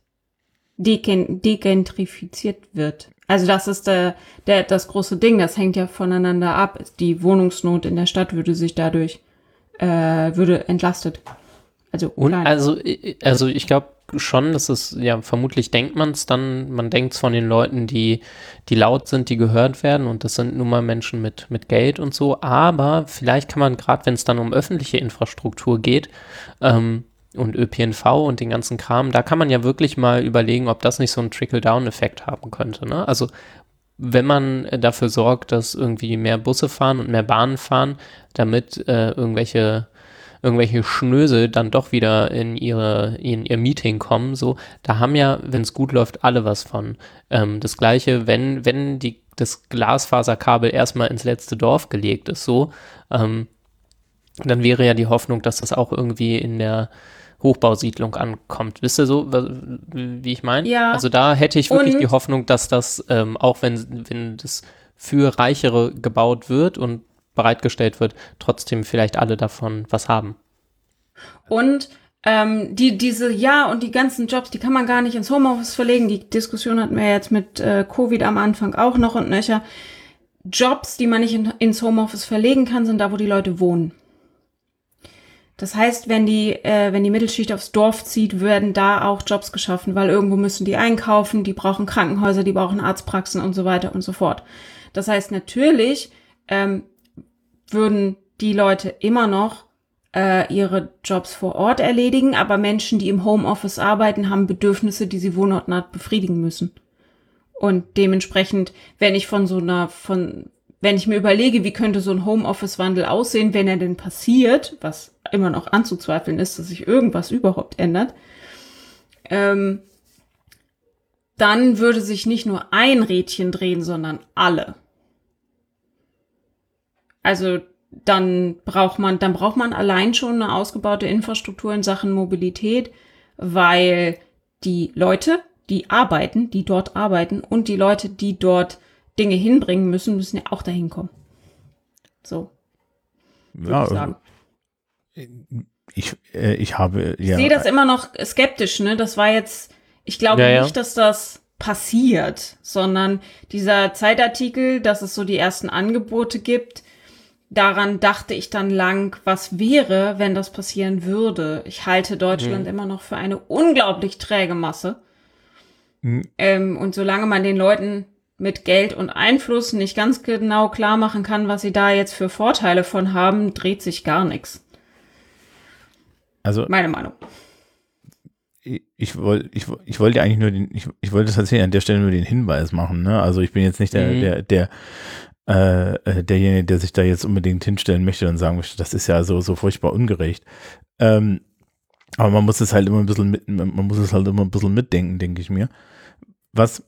degentrifiziert wird. Also das ist der, der, das große Ding, das hängt ja voneinander ab. Die Wohnungsnot in der Stadt würde sich dadurch, äh, würde entlastet. Also, Und, also, also ich glaube schon, dass es, ja, vermutlich denkt man es dann, man denkt es von den Leuten, die, die laut sind, die gehört werden und das sind nun mal Menschen mit, mit Geld und so, aber vielleicht kann man gerade, wenn es dann um öffentliche Infrastruktur geht, ähm, und ÖPNV und den ganzen Kram, da kann man ja wirklich mal überlegen, ob das nicht so einen Trickle-Down-Effekt haben könnte. Ne? Also wenn man dafür sorgt, dass irgendwie mehr Busse fahren und mehr Bahnen fahren, damit äh, irgendwelche irgendwelche Schnösel dann doch wieder in ihre in ihr Meeting kommen, so da haben ja, wenn es gut läuft, alle was von. Ähm, das gleiche, wenn wenn die das Glasfaserkabel erstmal ins letzte Dorf gelegt ist, so ähm, dann wäre ja die Hoffnung, dass das auch irgendwie in der Hochbausiedlung ankommt. Wisst ihr so, wie ich meine? Ja. Also da hätte ich wirklich und? die Hoffnung, dass das, ähm, auch wenn, wenn das für Reichere gebaut wird und bereitgestellt wird, trotzdem vielleicht alle davon was haben. Und ähm, die, diese, ja, und die ganzen Jobs, die kann man gar nicht ins Homeoffice verlegen. Die Diskussion hatten wir jetzt mit äh, Covid am Anfang auch noch und nöcher. Jobs, die man nicht in, ins Homeoffice verlegen kann, sind da, wo die Leute wohnen. Das heißt, wenn die, äh, wenn die Mittelschicht aufs Dorf zieht, werden da auch Jobs geschaffen, weil irgendwo müssen die einkaufen, die brauchen Krankenhäuser, die brauchen Arztpraxen und so weiter und so fort. Das heißt, natürlich ähm, würden die Leute immer noch äh, ihre Jobs vor Ort erledigen, aber Menschen, die im Homeoffice arbeiten, haben Bedürfnisse, die sie wohnortnah befriedigen müssen. Und dementsprechend, wenn ich von so einer, von, wenn ich mir überlege, wie könnte so ein Homeoffice-Wandel aussehen, wenn er denn passiert, was immer noch anzuzweifeln ist, dass sich irgendwas überhaupt ändert, ähm, dann würde sich nicht nur ein Rädchen drehen, sondern alle. Also dann braucht man, dann braucht man allein schon eine ausgebaute Infrastruktur in Sachen Mobilität, weil die Leute, die arbeiten, die dort arbeiten und die Leute, die dort Dinge hinbringen müssen, müssen ja auch dahin kommen. So, würde Ja, ich sagen. ich, äh, ich habe ja. Ich sehe das immer noch skeptisch, ne? Das war jetzt, ich glaube Ja, ja. nicht, dass das passiert, sondern dieser Zeitartikel, dass es so die ersten Angebote gibt, daran dachte ich dann lang, was wäre, wenn das passieren würde. Ich halte Deutschland Mhm. immer noch für eine unglaublich träge Masse. Mhm. Ähm, und solange man den Leuten mit Geld und Einfluss nicht ganz genau klar machen kann, was sie da jetzt für Vorteile von haben, dreht sich gar nichts. also Meine Meinung. ich, ich wollte ich, ich wollte eigentlich nur den, ich, ich wollte tatsächlich an der Stelle nur den Hinweis machen, ne? Also ich bin jetzt nicht der, Mhm. der, der, äh, äh, derjenige, der sich da jetzt unbedingt hinstellen möchte und sagen möchte, das ist ja so, so furchtbar ungerecht. Ähm, aber man muss es halt immer ein bisschen mit, man muss es halt immer ein bisschen mitdenken, denke ich mir. Was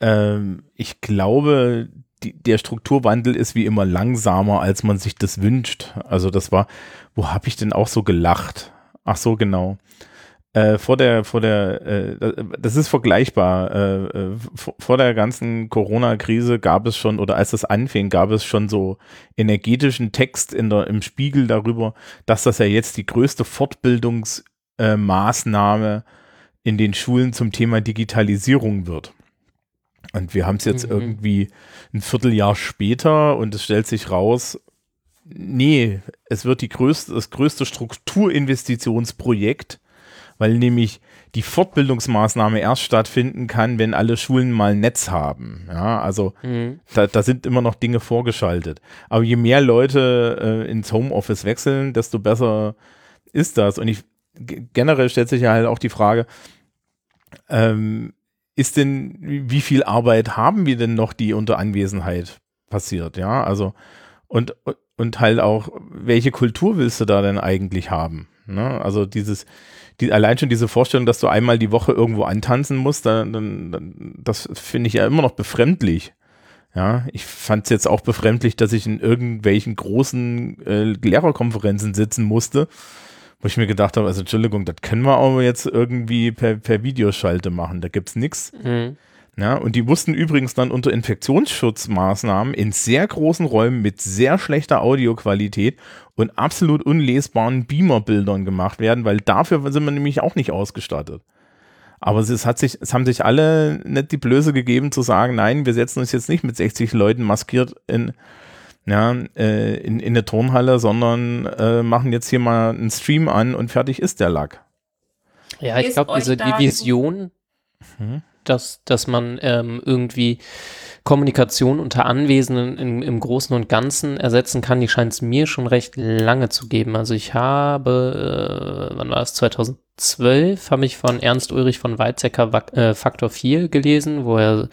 ähm, ich glaube, die, der Strukturwandel ist wie immer langsamer, als man sich das wünscht. Also das war, wo habe ich denn auch so gelacht? Ach so, genau. Äh, vor der, vor der, äh, das ist vergleichbar. Äh, äh, vor, vor der ganzen Corona-Krise gab es schon, oder als das anfing, gab es schon so energetischen Text in der, im Spiegel darüber, dass das ja jetzt die größte Fortbildungsmaßnahme äh, in den Schulen zum Thema Digitalisierung wird. Und wir haben es jetzt Mhm. irgendwie ein Vierteljahr später und es stellt sich raus, nee, es wird die größte, das größte Strukturinvestitionsprojekt, weil nämlich die Fortbildungsmaßnahme erst stattfinden kann, wenn alle Schulen mal ein Netz haben. Ja, also Mhm. da, da sind immer noch Dinge vorgeschaltet. Aber je mehr Leute äh, ins Homeoffice wechseln, desto besser ist das. Und ich generell stellt sich ja halt auch die Frage, ähm, ist denn, wie wie viel Arbeit haben wir denn noch, die unter Anwesenheit passiert? Ja, also und, und halt auch, welche Kultur willst du da denn eigentlich haben? Ne? Also dieses, die, allein schon diese Vorstellung, dass du einmal die Woche irgendwo antanzen musst, dann, dann, das finde ich ja immer noch befremdlich. Ja, ich fand es jetzt auch befremdlich, dass ich in irgendwelchen großen äh, Lehrerkonferenzen sitzen musste, wo ich mir gedacht habe, also Entschuldigung, das können wir aber jetzt irgendwie per, per Videoschalte machen, da gibt's nix. Mhm. Ja, und die mussten übrigens dann unter Infektionsschutzmaßnahmen in sehr großen Räumen mit sehr schlechter Audioqualität und absolut unlesbaren Beamerbildern gemacht werden, weil dafür sind wir nämlich auch nicht ausgestattet. Aber es, hat sich, es haben sich alle nicht die Blöße gegeben zu sagen, nein, wir setzen uns jetzt nicht mit 60 Leuten maskiert in, ja, äh, in, in eine Turnhalle, sondern äh, machen jetzt hier mal einen Stream an und fertig ist der Lack. Ja, ich glaube, diese Vision, Mhm. Dass, dass man ähm, irgendwie Kommunikation unter Anwesenden im, im Großen und Ganzen ersetzen kann, die scheint es mir schon recht lange zu geben. Also ich habe, äh, wann war es, 2012, habe ich von Ernst Ulrich von Weizsäcker äh, Faktor 4 gelesen, wo er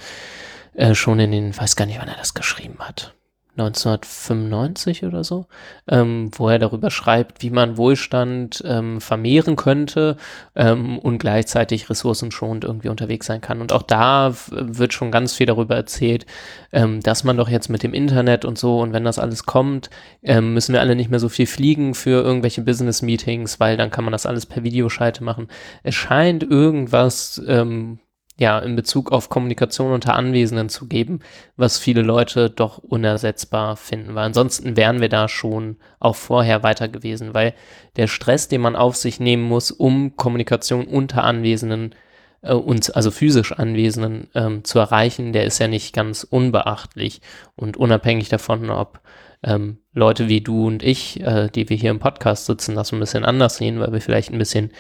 äh, schon in den, weiß gar nicht, wann er das geschrieben hat. 1995 oder so, ähm, wo er darüber schreibt, wie man Wohlstand ähm, vermehren könnte ähm, und gleichzeitig ressourcenschonend irgendwie unterwegs sein kann. Und auch da wird schon ganz viel darüber erzählt, ähm, dass man doch jetzt mit dem Internet und so und wenn das alles kommt, ähm, müssen wir alle nicht mehr so viel fliegen für irgendwelche Business-Meetings, weil dann kann man das alles per Videoschalte machen. Es scheint irgendwas ähm, ja, in Bezug auf Kommunikation unter Anwesenden zu geben, was viele Leute doch unersetzbar finden, weil ansonsten wären wir da schon auch vorher weiter gewesen, weil der Stress, den man auf sich nehmen muss, um Kommunikation unter Anwesenden äh, und also physisch Anwesenden ähm, zu erreichen, der ist ja nicht ganz unbeachtlich. Und unabhängig davon, ob ähm, Leute wie du und ich, äh, die wir hier im Podcast sitzen, das ein bisschen anders sehen, weil wir vielleicht ein bisschen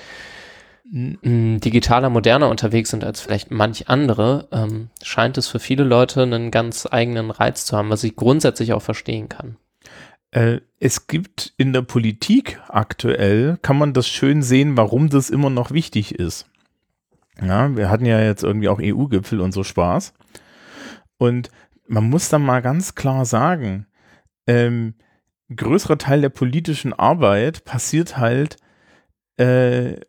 digitaler, moderner unterwegs sind als vielleicht manch andere, ähm, scheint es für viele Leute einen ganz eigenen Reiz zu haben, was ich grundsätzlich auch verstehen kann. Äh, es gibt in der Politik aktuell, kann man das schön sehen, warum das immer noch wichtig ist. Ja, wir hatten ja jetzt irgendwie auch EU-Gipfel und so Spaß. Und man muss dann mal ganz klar sagen, ähm, größerer Teil der politischen Arbeit passiert halt äh,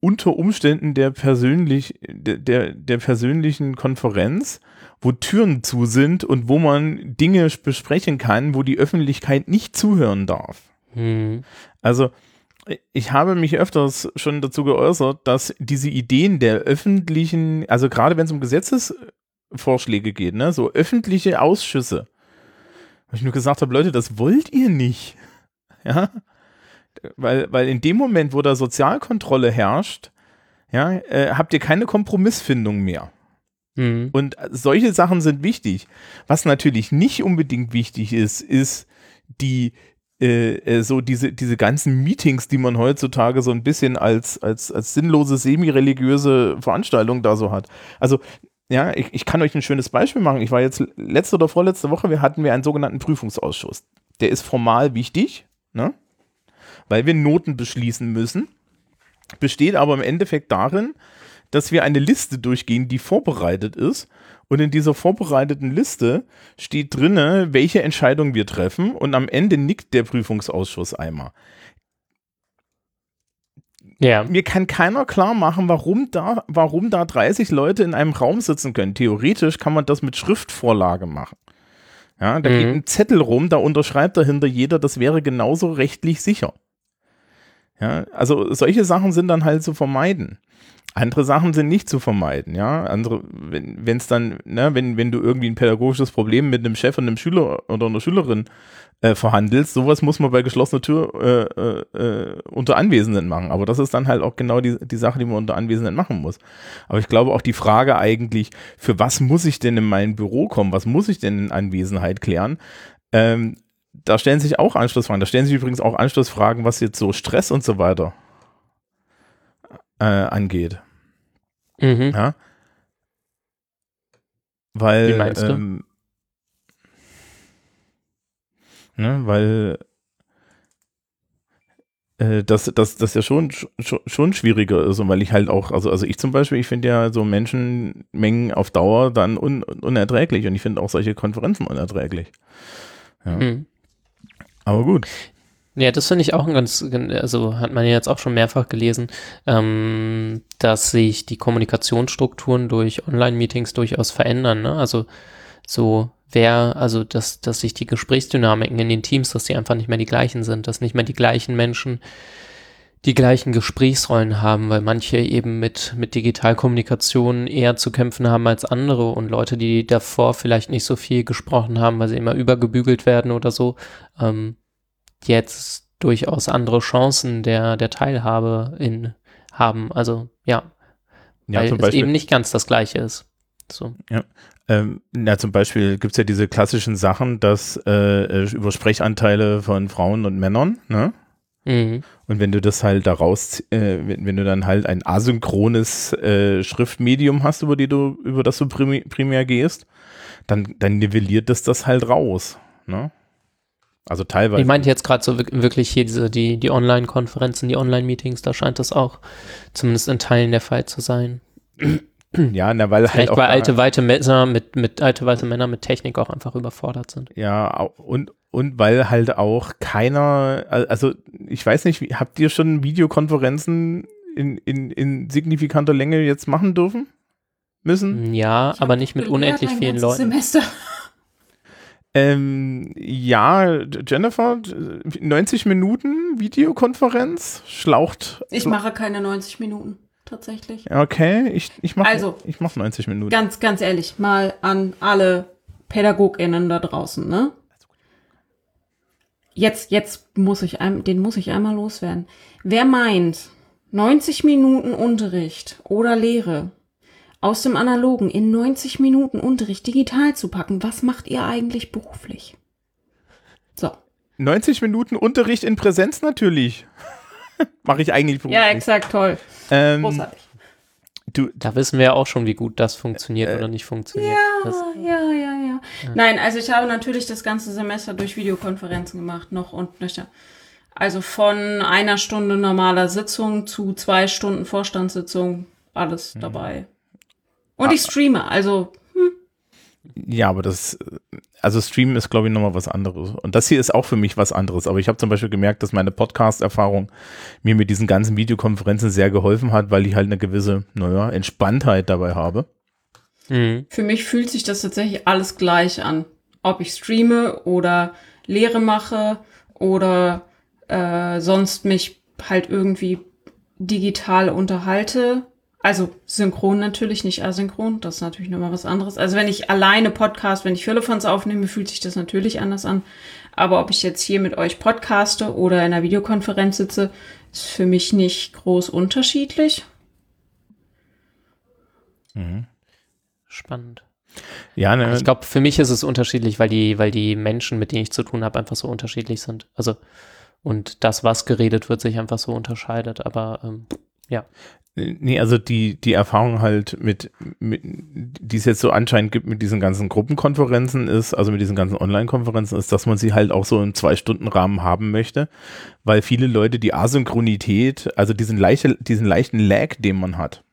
unter Umständen der persönlich, der, der, persönlichen Konferenz, wo Türen zu sind und wo man Dinge besprechen kann, wo die Öffentlichkeit nicht zuhören darf. Hm. Also ich habe mich öfters schon dazu geäußert, dass diese Ideen der öffentlichen, also gerade wenn es um Vorschläge geht, ne? So öffentliche Ausschüsse. Wo ich nur gesagt habe, Leute, das wollt ihr nicht. Ja. Weil, weil in dem Moment, wo da Sozialkontrolle herrscht, ja, äh, habt ihr keine Kompromissfindung mehr. Mhm. Und solche Sachen sind wichtig. Was natürlich nicht unbedingt wichtig ist, ist die äh, äh, so diese, diese ganzen Meetings, die man heutzutage so ein bisschen als, als, als sinnlose, semi-religiöse Veranstaltung da so hat. Also, ja, ich, ich kann euch ein schönes Beispiel machen. Ich war jetzt letzte oder vorletzte Woche, wir hatten wir einen sogenannten Prüfungsausschuss. Der ist formal wichtig, ne? Weil wir Noten beschließen müssen, besteht aber im Endeffekt darin, dass wir eine Liste durchgehen, die vorbereitet ist. Und in dieser vorbereiteten Liste steht drinne, welche Entscheidung wir treffen. Und am Ende nickt der Prüfungsausschuss einmal. Ja. Mir kann keiner klar machen, warum da, warum da 30 Leute in einem Raum sitzen können. Theoretisch kann man das mit Schriftvorlage machen. Ja, da Mhm. geht ein Zettel rum, da unterschreibt dahinter jeder, das wäre genauso rechtlich sicher. Ja, also solche Sachen sind dann halt zu vermeiden. Andere Sachen sind nicht zu vermeiden, ja. Andere, wenn es dann, ne, wenn, wenn du irgendwie ein pädagogisches Problem mit einem Chef und einem Schüler oder einer Schülerin äh, verhandelst, sowas muss man bei geschlossener Tür äh, äh, äh, unter Anwesenden machen. Aber das ist dann halt auch genau die, die Sache, die man unter Anwesenden machen muss. Aber ich glaube auch die Frage eigentlich, für was muss ich denn in mein Büro kommen? Was muss ich denn in Anwesenheit klären? Ähm, da stellen sich auch Anschlussfragen. Da stellen sich übrigens auch Anschlussfragen, was jetzt so Stress und so weiter äh, angeht. Mhm. Ja. Weil, Wie meinst du? ähm, ne, weil äh, das, das, das ja schon, schon, schon schwieriger ist und weil ich halt auch, also, also ich zum Beispiel, ich finde ja so Menschenmengen auf Dauer dann un, unerträglich und ich finde auch solche Konferenzen unerträglich. Ja. Mhm. Aber gut. Ja, das finde ich auch ein ganz, also hat man ja jetzt auch schon mehrfach gelesen, ähm, dass sich die Kommunikationsstrukturen durch Online-Meetings durchaus verändern. Ne? Also so wer, also dass, dass sich die Gesprächsdynamiken in den Teams, dass die einfach nicht mehr die gleichen sind, dass nicht mehr die gleichen Menschen die gleichen Gesprächsrollen haben, weil manche eben mit, mit Digitalkommunikation eher zu kämpfen haben als andere und Leute, die davor vielleicht nicht so viel gesprochen haben, weil sie immer übergebügelt werden oder so, ähm, jetzt durchaus andere Chancen der, der Teilhabe in haben. Also ja, Ja, weil es eben nicht ganz das gleiche ist. So. ähm, ja, zum Beispiel gibt es ja diese klassischen Sachen, dass äh, äh, über Sprechanteile von Frauen und Männern, ne? Mhm. Und wenn du das halt daraus, äh, wenn, wenn du dann halt ein asynchrones äh, Schriftmedium hast, über, die du, über das du primi- primär gehst, dann, dann nivelliert das das halt raus. Ne? Also teilweise. Ich meinte jetzt gerade so wirk- wirklich hier diese, die, die Online-Konferenzen, die Online-Meetings, da scheint das auch zumindest in Teilen der Fall zu sein. ja, na, weil halt Vielleicht auch weil alte, weite Männer mit, mit, alte, weite Männer mit Technik auch einfach überfordert sind. Ja, und, und weil halt auch keiner, al- also ich weiß nicht, habt ihr schon Videokonferenzen in, in, in signifikanter Länge jetzt machen dürfen? Müssen? Ja, Ich aber nicht mit unendlich vielen Leuten. Semester. Ähm, ja, Jennifer, 90 Minuten Videokonferenz, schlaucht. Ich mache keine 90 Minuten, tatsächlich. Okay, ich, ich mache Also, ich mach 90 Minuten. Ganz, ganz ehrlich, mal an alle PädagogInnen da draußen, ne? Jetzt, jetzt muss ich, den muss ich einmal loswerden. Wer meint, 90 Minuten Unterricht oder Lehre aus dem Analogen in 90 Minuten Unterricht digital zu packen, was macht ihr eigentlich beruflich? So. 90 Minuten Unterricht in Präsenz natürlich. mache ich eigentlich beruflich. Ja, exakt, toll. ähm, Großartig. Du, Da wissen wir ja auch schon, wie gut das funktioniert Äh, oder nicht funktioniert. Das, Ja, ja, ja. Nein, also ich habe natürlich das ganze Semester durch Videokonferenzen gemacht, noch und nöcher. Also von einer Stunde normaler Sitzung zu zwei Stunden Vorstandssitzung, alles dabei. Und ich streame, also Ja, aber das, also Streamen ist, glaube ich, nochmal was anderes. Und das hier ist auch für mich was anderes. Aber ich habe zum Beispiel gemerkt, dass meine Podcast-Erfahrung mir mit diesen ganzen Videokonferenzen sehr geholfen hat, weil ich halt eine gewisse, naja, Entspanntheit dabei habe. Mhm. für mich fühlt sich das tatsächlich alles gleich an. Ob ich streame oder Lehre mache oder äh, sonst mich halt irgendwie digital unterhalte. Also synchron natürlich, nicht asynchron. Das ist natürlich nochmal was anderes. Also wenn ich alleine Podcast, wenn ich Firlefanz aufnehme, fühlt sich das natürlich anders an. Aber ob ich jetzt hier mit euch podcaste oder in einer Videokonferenz sitze, ist für mich nicht groß unterschiedlich. Spannend. Ja, ne, Ich glaube, für mich ist es unterschiedlich, weil die, weil die Menschen, mit denen ich zu tun habe, einfach so unterschiedlich sind. Also, und das, was geredet wird, sich einfach so unterscheidet. Aber ähm, ja. Nee, also die, die Erfahrung halt mit, mit, die es jetzt so anscheinend gibt mit diesen ganzen Gruppenkonferenzen ist, also mit diesen ganzen Online-Konferenzen ist, dass man sie halt auch so im Zwei-Stunden-Rahmen haben möchte, weil viele Leute die Asynchronität, also diesen, leichte, diesen leichten Lag, den man hat,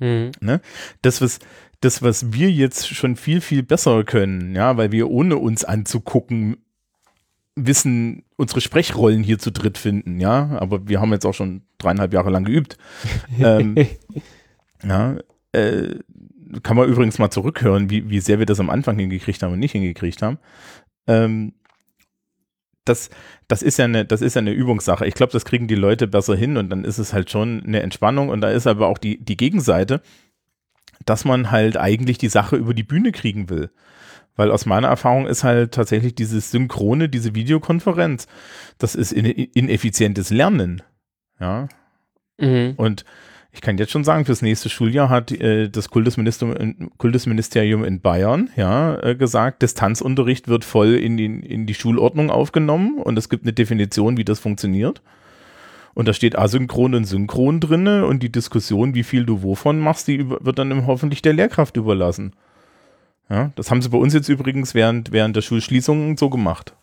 Mhm. ne? Das, was, das, was wir jetzt schon viel, viel besser können, ja, weil wir ohne uns anzugucken wissen, unsere Sprechrollen hier zu dritt finden, ja, aber wir haben jetzt auch schon dreieinhalb Jahre lang geübt. ähm, ja, äh, kann man übrigens mal zurückhören, wie, wie sehr wir das am Anfang hingekriegt haben und nicht hingekriegt haben. Ähm, das, das ist ja eine, das ist ja eine Übungssache. Ich glaube, das kriegen die Leute besser hin und dann ist es halt schon eine Entspannung und da ist aber auch die, die Gegenseite, dass man halt eigentlich die Sache über die Bühne kriegen will. Weil aus meiner Erfahrung ist halt tatsächlich dieses Synchrone, diese Videokonferenz, das ist in, ineffizientes Lernen. Ja, Mhm. und ich kann jetzt schon sagen, fürs nächste Schuljahr hat äh, das Kultusministerium in, Kultusministerium in Bayern ja, äh, gesagt, Distanzunterricht wird voll in die, in die Schulordnung aufgenommen und es gibt eine Definition, wie das funktioniert. Und da steht asynchron und synchron drinne und die Diskussion, wie viel du wovon machst, die wird dann hoffentlich der Lehrkraft überlassen. Ja, das haben sie bei uns jetzt übrigens während, während der Schulschließung so gemacht.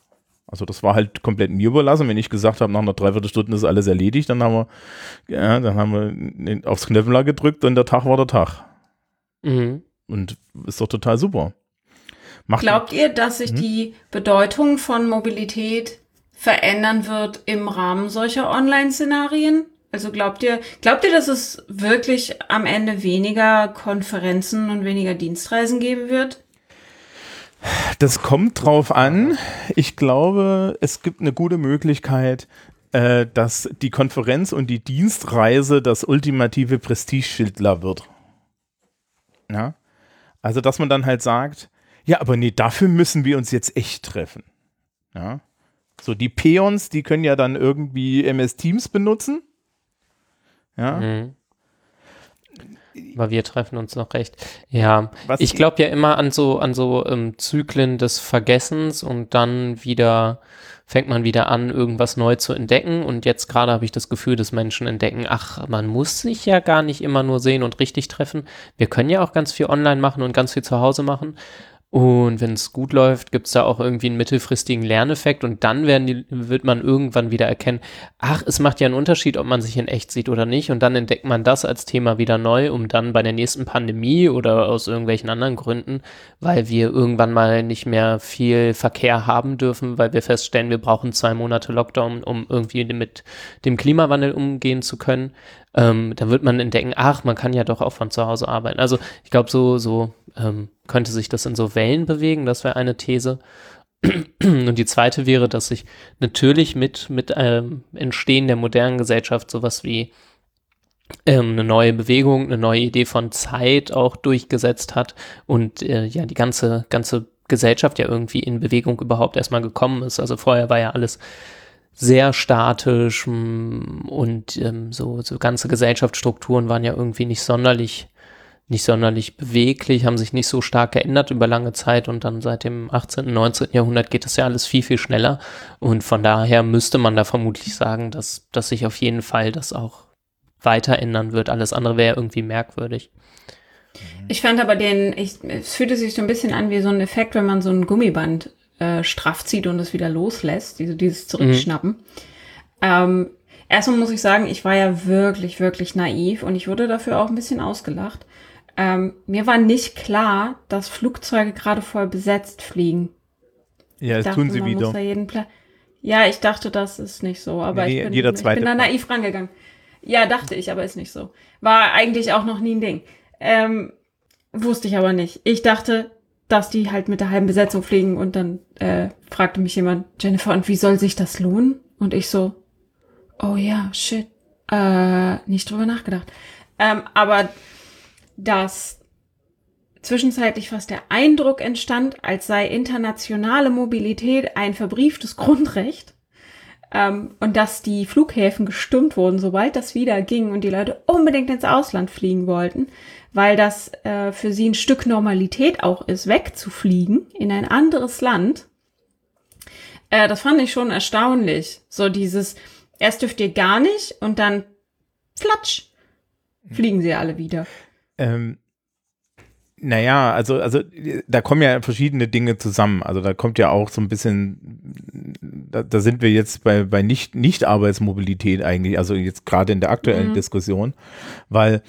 Also das war halt komplett mir überlassen. Wenn ich gesagt habe, nach einer Dreiviertelstunde ist alles erledigt, dann haben wir, ja, dann haben wir aufs Knöpfler gedrückt und der Tag war der Tag. Mhm. Und ist doch total super. Macht Glaubt ihr, dass sich Mhm. die Bedeutung von Mobilität verändern wird im Rahmen solcher Online-Szenarien? Also glaubt ihr, glaubt ihr, dass es wirklich am Ende weniger Konferenzen und weniger Dienstreisen geben wird? Das kommt drauf an. Ich glaube, es gibt eine gute Möglichkeit, äh, dass die Konferenz und die Dienstreise das ultimative Prestigeschildler wird. Ja? Also, dass man dann halt sagt, ja, aber nee, dafür müssen wir uns jetzt echt treffen. Ja? So, die Peons, die können ja dann irgendwie MS Teams benutzen. Ja. Mhm. Aber wir treffen uns noch recht. Ja, Was ich glaube ja immer an so, an so ähm, Zyklen des Vergessens und dann wieder fängt man wieder an, irgendwas neu zu entdecken. Und jetzt gerade habe ich das Gefühl, dass Menschen entdecken, ach, man muss sich ja gar nicht immer nur sehen und richtig treffen. Wir können ja auch ganz viel online machen und ganz viel zu Hause machen. Und wenn es gut läuft, gibt es da auch irgendwie einen mittelfristigen Lerneffekt und dann werden die, wird man irgendwann wieder erkennen, ach, es macht ja einen Unterschied, ob man sich in echt sieht oder nicht. Und dann entdeckt man das als Thema wieder neu, um dann bei der nächsten Pandemie oder aus irgendwelchen anderen Gründen, weil wir irgendwann mal nicht mehr viel Verkehr haben dürfen, weil wir feststellen, wir brauchen zwei Monate Lockdown, um irgendwie mit dem Klimawandel umgehen zu können. Ähm, dann wird man entdecken, ach, man kann ja doch auch von zu Hause arbeiten. Also ich glaube, so, so ähm, könnte sich das in so Wellen bewegen, das wäre eine These. Und die zweite wäre, dass sich natürlich mit, mit ähm, Entstehen der modernen Gesellschaft sowas wie ähm, eine neue Bewegung, eine neue Idee von Zeit auch durchgesetzt hat und äh, ja, die ganze, ganze Gesellschaft ja irgendwie in Bewegung überhaupt erstmal gekommen ist. Also vorher war ja alles sehr statisch mm, und ähm, so, so ganze Gesellschaftsstrukturen waren ja irgendwie nicht sonderlich nicht sonderlich beweglich, haben sich nicht so stark geändert über lange Zeit und dann seit dem 18., 19. Jahrhundert geht das ja alles viel, viel schneller und von daher müsste man da vermutlich sagen, dass, dass sich auf jeden Fall das auch weiter ändern wird. Alles andere wäre irgendwie merkwürdig. Ich fand aber den, ich, es fühlte sich so ein bisschen an wie so ein Effekt, wenn man so ein Gummiband äh, straff zieht und es wieder loslässt, diese, dieses Zurückschnappen. Ähm, erstmal muss ich sagen, ich war ja wirklich, wirklich naiv und ich wurde dafür auch ein bisschen ausgelacht. Ähm, mir war nicht klar, dass Flugzeuge gerade voll besetzt fliegen. Ja, das tun sie wieder. ja, ich dachte, das ist nicht so, aber Nee, ich, bin, jeder ich bin da naiv rangegangen. Ja, dachte ich, aber ist nicht so. War eigentlich auch noch nie ein Ding. Ähm, wusste ich aber nicht. Ich dachte, dass die halt mit der halben Besetzung fliegen und dann äh, fragte mich jemand, Jennifer, und wie soll sich das lohnen? Und ich so, oh ja, shit, äh, nicht drüber nachgedacht. Ähm, aber dass zwischenzeitlich fast der Eindruck entstand, als sei internationale Mobilität ein verbrieftes Grundrecht. Ähm, und dass die Flughäfen gestürmt wurden, sobald das wieder ging und die Leute unbedingt ins Ausland fliegen wollten, weil das äh, für sie ein Stück Normalität auch ist, wegzufliegen in ein anderes Land. Äh, das fand ich schon erstaunlich. So dieses, erst dürft ihr gar nicht und dann flatsch, fliegen sie alle wieder. Ähm, naja, also, also da kommen ja verschiedene Dinge zusammen. Also da kommt ja auch so ein bisschen, da, da sind wir jetzt bei, bei nicht, nicht eigentlich, also jetzt gerade in der aktuellen Mhm. Diskussion, weil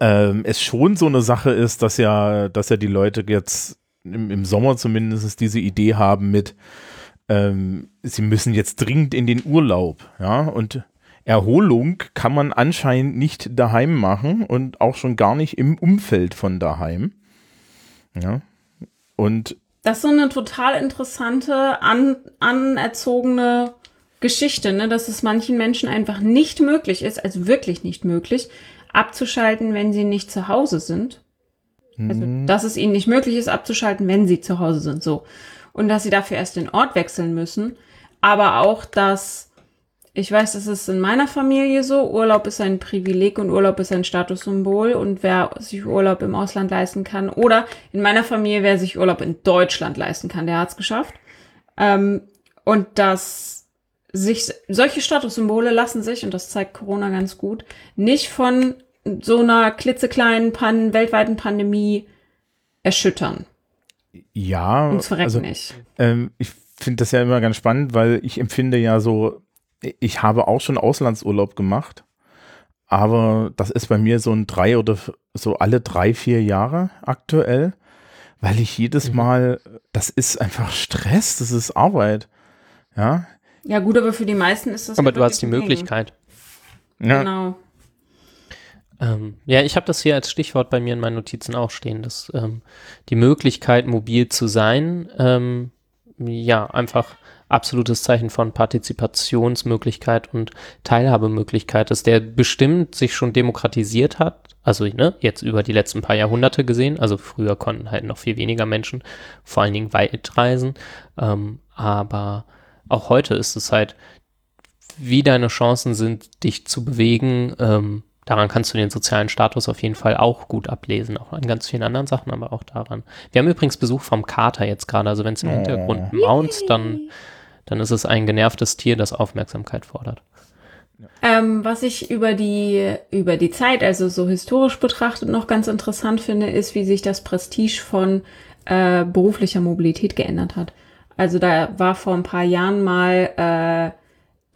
ähm, es schon so eine Sache ist, dass ja, dass ja die Leute jetzt im, im Sommer zumindest diese Idee haben mit, ähm, sie müssen jetzt dringend in den Urlaub, ja, und Erholung kann man anscheinend nicht daheim machen und auch schon gar nicht im Umfeld von daheim. Ja. Und Das ist so eine total interessante, an, anerzogene Geschichte, ne? dass es manchen Menschen einfach nicht möglich ist, also wirklich nicht möglich, abzuschalten, wenn sie nicht zu Hause sind. Also, dass es ihnen nicht möglich ist, abzuschalten, wenn sie zu Hause sind, so. Und dass sie dafür erst den Ort wechseln müssen. Aber auch, dass, ich weiß, das ist in meiner Familie so, Urlaub ist ein Privileg und Urlaub ist ein Statussymbol und wer sich Urlaub im Ausland leisten kann, oder in meiner Familie, wer sich Urlaub in Deutschland leisten kann, der hat's geschafft. Ähm, und dass sich solche Statussymbole lassen sich, und das zeigt Corona ganz gut, nicht von so einer klitzekleinen Pan weltweiten Pandemie erschüttern. ja, Und verrecken also nicht. ähm, ich finde das ja immer ganz spannend, weil ich empfinde ja so, ich habe auch schon Auslandsurlaub gemacht, aber das ist bei mir so ein drei oder so alle drei, vier Jahre aktuell, weil ich jedes Mhm. Mal, das ist einfach Stress, das ist Arbeit. Ja, Ja gut, aber für die meisten ist das Aber ja du hast die. Möglichkeit. ja. Genau. Ähm, ja, ich habe das hier als Stichwort bei mir in meinen Notizen auch stehen, dass ähm, die Möglichkeit, mobil zu sein, ähm, ja, einfach absolutes Zeichen von Partizipationsmöglichkeit und Teilhabemöglichkeit ist, der bestimmt sich schon demokratisiert hat, also ne, jetzt über die letzten paar Jahrhunderte gesehen, also früher konnten halt noch viel weniger Menschen, vor allen Dingen weit reisen, ähm, aber auch heute ist es halt, wie deine Chancen sind, dich zu bewegen, ähm, daran kannst du den sozialen Status auf jeden Fall auch gut ablesen, auch an ganz vielen anderen Sachen, aber auch daran. Wir haben übrigens Besuch vom Kater jetzt gerade, also wenn es im Oh. Hintergrund maunzt, dann, dann ist es ein genervtes Tier, das Aufmerksamkeit fordert. Ähm, was ich über die, über die Zeit, also so historisch betrachtet, noch ganz interessant finde, ist, wie sich das Prestige von äh, beruflicher Mobilität geändert hat. Also da war vor ein paar Jahren mal äh,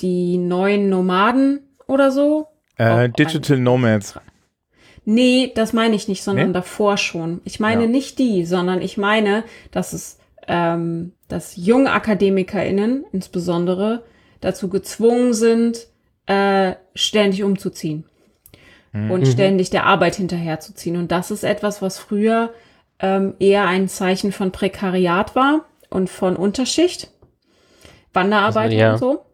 die neuen Nomaden oder so. Äh, Digital Nomads. Nee, das meine ich nicht, sondern Nee? davor schon. Ich meine Ja. nicht die, sondern ich meine, dass es, ähm, dass junge AkademikerInnen insbesondere dazu gezwungen sind, äh, ständig umzuziehen und ständig der Arbeit hinterherzuziehen. Und das ist etwas, was früher ähm, eher ein Zeichen von Prekariat war und von Unterschicht, Wanderarbeit Also, ja. und so.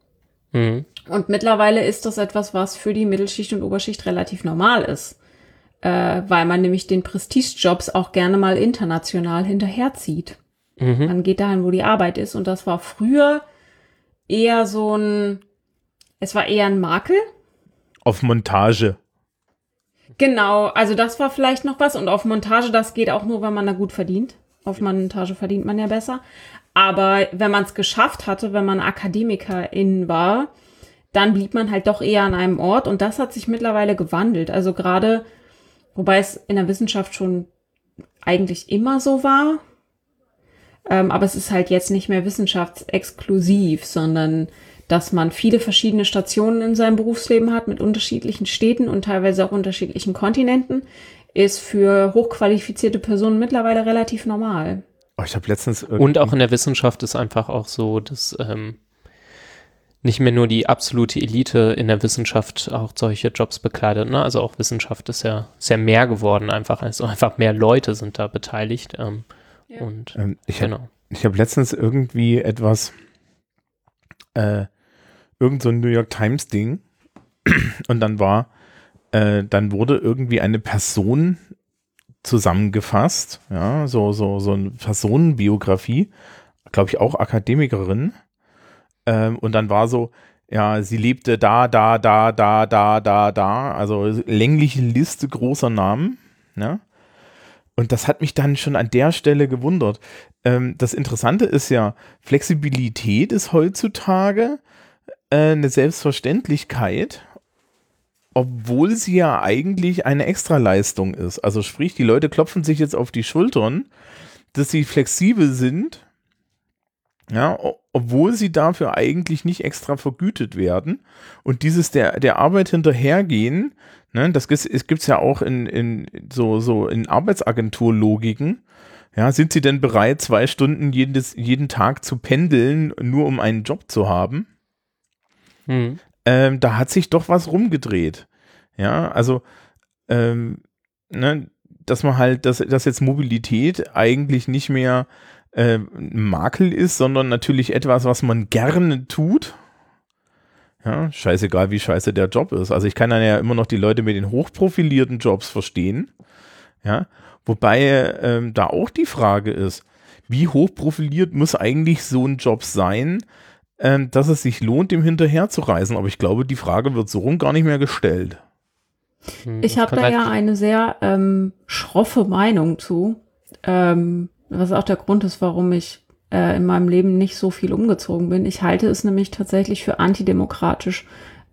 Mhm. Und mittlerweile ist das etwas, was für die Mittelschicht und Oberschicht relativ normal ist. Äh, weil man nämlich den Prestigejobs auch gerne mal international hinterherzieht. Mhm. Man geht dahin, wo die Arbeit ist. Und das war früher eher so ein, es war eher ein Makel. Auf Montage. Genau, also das war vielleicht noch was. Und auf Montage, das geht auch nur, wenn man da gut verdient. Auf Montage verdient man ja besser. Aber wenn man es geschafft hatte, wenn man Akademikerin war, dann blieb man halt doch eher an einem Ort. Und das hat sich mittlerweile gewandelt. Also gerade, wobei es in der Wissenschaft schon eigentlich immer so war. Ähm, aber es ist halt jetzt nicht mehr wissenschaftsexklusiv, sondern dass man viele verschiedene Stationen in seinem Berufsleben hat mit unterschiedlichen Städten und teilweise auch unterschiedlichen Kontinenten, ist für hochqualifizierte Personen mittlerweile relativ normal. Oh, ich habe letztens Und auch in der Wissenschaft ist einfach auch so, dass ähm, nicht mehr nur die absolute Elite in der Wissenschaft auch solche Jobs bekleidet. Ne? Also auch Wissenschaft ist ja sehr mehr geworden einfach. Also einfach mehr Leute sind da beteiligt. Ähm, Ja. Und ähm, ich habe genau. ich habe letztens irgendwie etwas, äh, irgend so ein New York Times Ding und dann war äh, dann wurde irgendwie eine Person zusammengefasst, ja, so, so, so eine Personenbiografie, glaube ich auch Akademikerin. Ähm, und dann war so, ja, sie lebte da, da, da, da, da, da, da, also längliche Liste großer Namen, ne? Und das hat mich dann schon an der Stelle gewundert. Ähm, das Interessante ist ja, Flexibilität ist heutzutage äh, eine Selbstverständlichkeit, obwohl sie ja eigentlich eine Extraleistung ist. Also sprich, die Leute klopfen sich jetzt auf die Schultern, dass sie flexibel sind, ja, obwohl sie dafür eigentlich nicht extra vergütet werden. Und dieses der, der Arbeit hinterhergehen, ne, das gibt es ja auch in, in so, so in Arbeitsagenturlogiken. Ja, sind sie denn bereit, zwei Stunden jedes, jeden Tag zu pendeln, nur um einen Job zu haben? Mhm. Ähm, da hat sich doch was rumgedreht. Ja, also, ähm, ne, dass man halt, dass, dass jetzt Mobilität eigentlich nicht mehr äh, Makel ist, sondern natürlich etwas, was man gerne tut. Ja, scheißegal, wie scheiße der Job ist. Also ich kann dann ja immer noch die Leute mit den hochprofilierten Jobs verstehen. Ja, wobei ähm, da auch die Frage ist, wie hochprofiliert muss eigentlich so ein Job sein, dass es sich lohnt, dem hinterher zu reisen. Aber ich glaube, die Frage wird so rum gar nicht mehr gestellt. Hm, ich habe da ja eine sehr ähm, schroffe Meinung zu. Ähm, was auch der Grund ist, warum ich äh, in meinem Leben nicht so viel umgezogen bin. Ich halte es nämlich tatsächlich für antidemokratisch,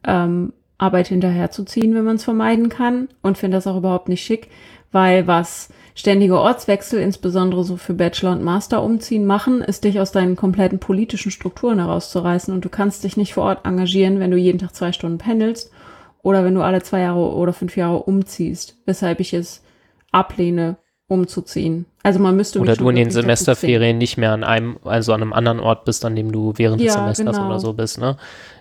ähm, Arbeit hinterherzuziehen, wenn man es vermeiden kann und finde das auch überhaupt nicht schick, weil was ständige Ortswechsel, insbesondere so für Bachelor und Master umziehen machen, ist dich aus deinen kompletten politischen Strukturen herauszureißen und du kannst dich nicht vor Ort engagieren, wenn du jeden Tag zwei Stunden pendelst oder wenn du alle zwei Jahre oder fünf Jahre umziehst, weshalb ich es ablehne, umzuziehen. Also man müsste oder du in den Semesterferien nicht mehr an einem, also an einem anderen Ort bist, an dem du während ja, des Semesters genau. oder so bist. Ne?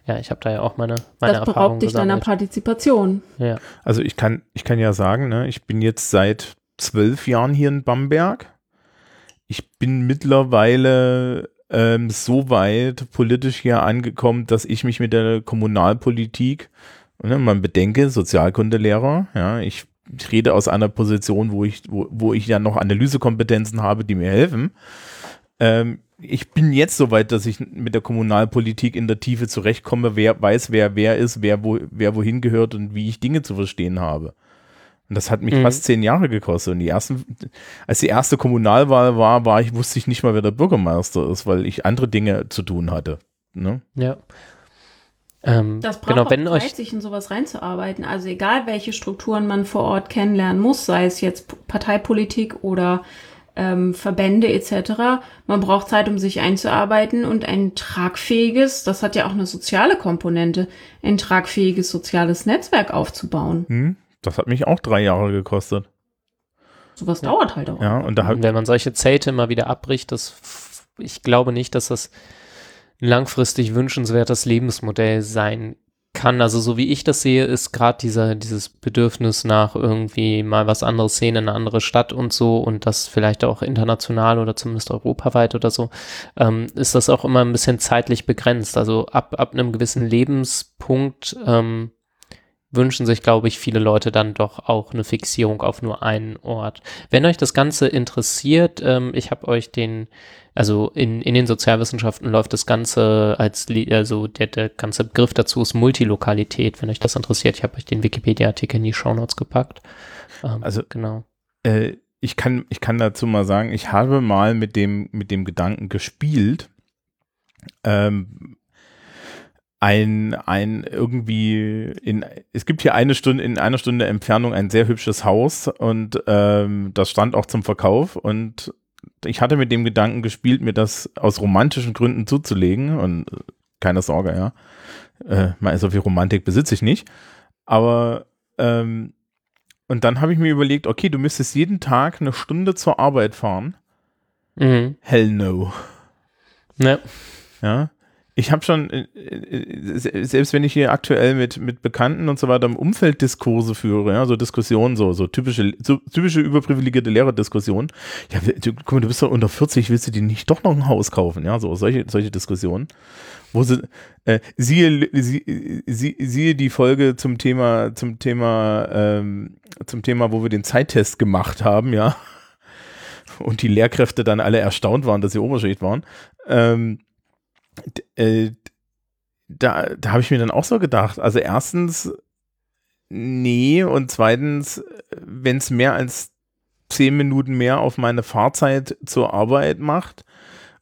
Ja, ich habe da ja auch meine meine Das beraubt dich deiner Partizipation. Ja. Also ich kann ich kann ja sagen, ne, ich bin jetzt seit zwölf Jahren hier in Bamberg. Ich bin mittlerweile ähm, so weit politisch hier angekommen, dass ich mich mit der Kommunalpolitik, ne, man bedenke, Sozialkundelehrer, ja, ich ich rede aus einer Position, wo ich, wo, wo ich ja noch Analysekompetenzen habe, die mir helfen. Ähm, ich bin jetzt so weit, dass ich mit der Kommunalpolitik in der Tiefe zurechtkomme, wer weiß, wer wer ist, wer, wo, wer wohin gehört und wie ich Dinge zu verstehen habe. Und das hat mich mhm. fast zehn Jahre gekostet. Und die ersten, als die erste Kommunalwahl war, war ich, wusste ich nicht mal, wer der Bürgermeister ist, weil ich andere Dinge zu tun hatte. Ne? Ja. Ähm, das braucht genau, wenn Zeit, euch sich in sowas reinzuarbeiten. Also egal, welche Strukturen man vor Ort kennenlernen muss, sei es jetzt Parteipolitik oder ähm, Verbände etc. Man braucht Zeit, um sich einzuarbeiten und ein tragfähiges, das hat ja auch eine soziale Komponente, ein tragfähiges soziales Netzwerk aufzubauen. Hm, das hat mich auch drei Jahre gekostet. Sowas ja. dauert halt auch. Ja, und da wenn man solche Zelte mal wieder abbricht, das ich glaube nicht, dass das langfristig wünschenswertes Lebensmodell sein kann. Also so wie ich das sehe, ist gerade dieser dieses Bedürfnis nach irgendwie mal was anderes sehen in eine andere Stadt und so und das vielleicht auch international oder zumindest europaweit oder so, ähm, ist das auch immer ein bisschen zeitlich begrenzt. Also ab, ab einem gewissen Lebenspunkt ähm, wünschen sich, glaube ich, viele Leute dann doch auch eine Fixierung auf nur einen Ort. Wenn euch das Ganze interessiert, ähm, ich habe euch den also in, in den Sozialwissenschaften läuft das Ganze als, also der, der ganze Begriff dazu ist Multilokalität, wenn euch das interessiert. Ich habe euch den Wikipedia-Artikel in die Shownotes gepackt. Ähm, also genau. Äh, ich kann, ich kann dazu mal sagen, ich habe mal mit dem, mit dem Gedanken gespielt, ähm, ein, ein irgendwie in, es gibt hier eine Stunde, in einer Stunde Entfernung ein sehr hübsches Haus und ähm, das stand auch zum Verkauf und ich hatte mit dem Gedanken gespielt, mir das aus romantischen Gründen zuzulegen und äh, keine Sorge, ja. Äh, so viel Romantik besitze ich nicht. Aber ähm, und dann habe ich mir überlegt, okay, du müsstest jeden Tag eine Stunde zur Arbeit fahren. Mhm. Hell no. Ja. Ja. Ich habe schon, äh, äh, selbst wenn ich hier aktuell mit, mit Bekannten und so weiter im Umfeld Diskurse führe, ja, so Diskussionen, so, so typische, so typische überprivilegierte Lehrerdiskussionen. Ja, du, guck mal, du bist doch unter 40, willst du dir nicht doch noch ein Haus kaufen? Ja, so solche, solche Diskussionen. Wo sie, äh, siehe, sie, sie, siehe die Folge zum Thema, zum Thema, ähm, zum Thema, wo wir den Zeittest gemacht haben, ja. Und die Lehrkräfte dann alle erstaunt waren, dass sie Oberschicht waren. Ähm, äh, da, da habe ich mir dann auch so gedacht, also erstens, nee, und zweitens, wenn es mehr als zehn Minuten mehr auf meine Fahrzeit zur Arbeit macht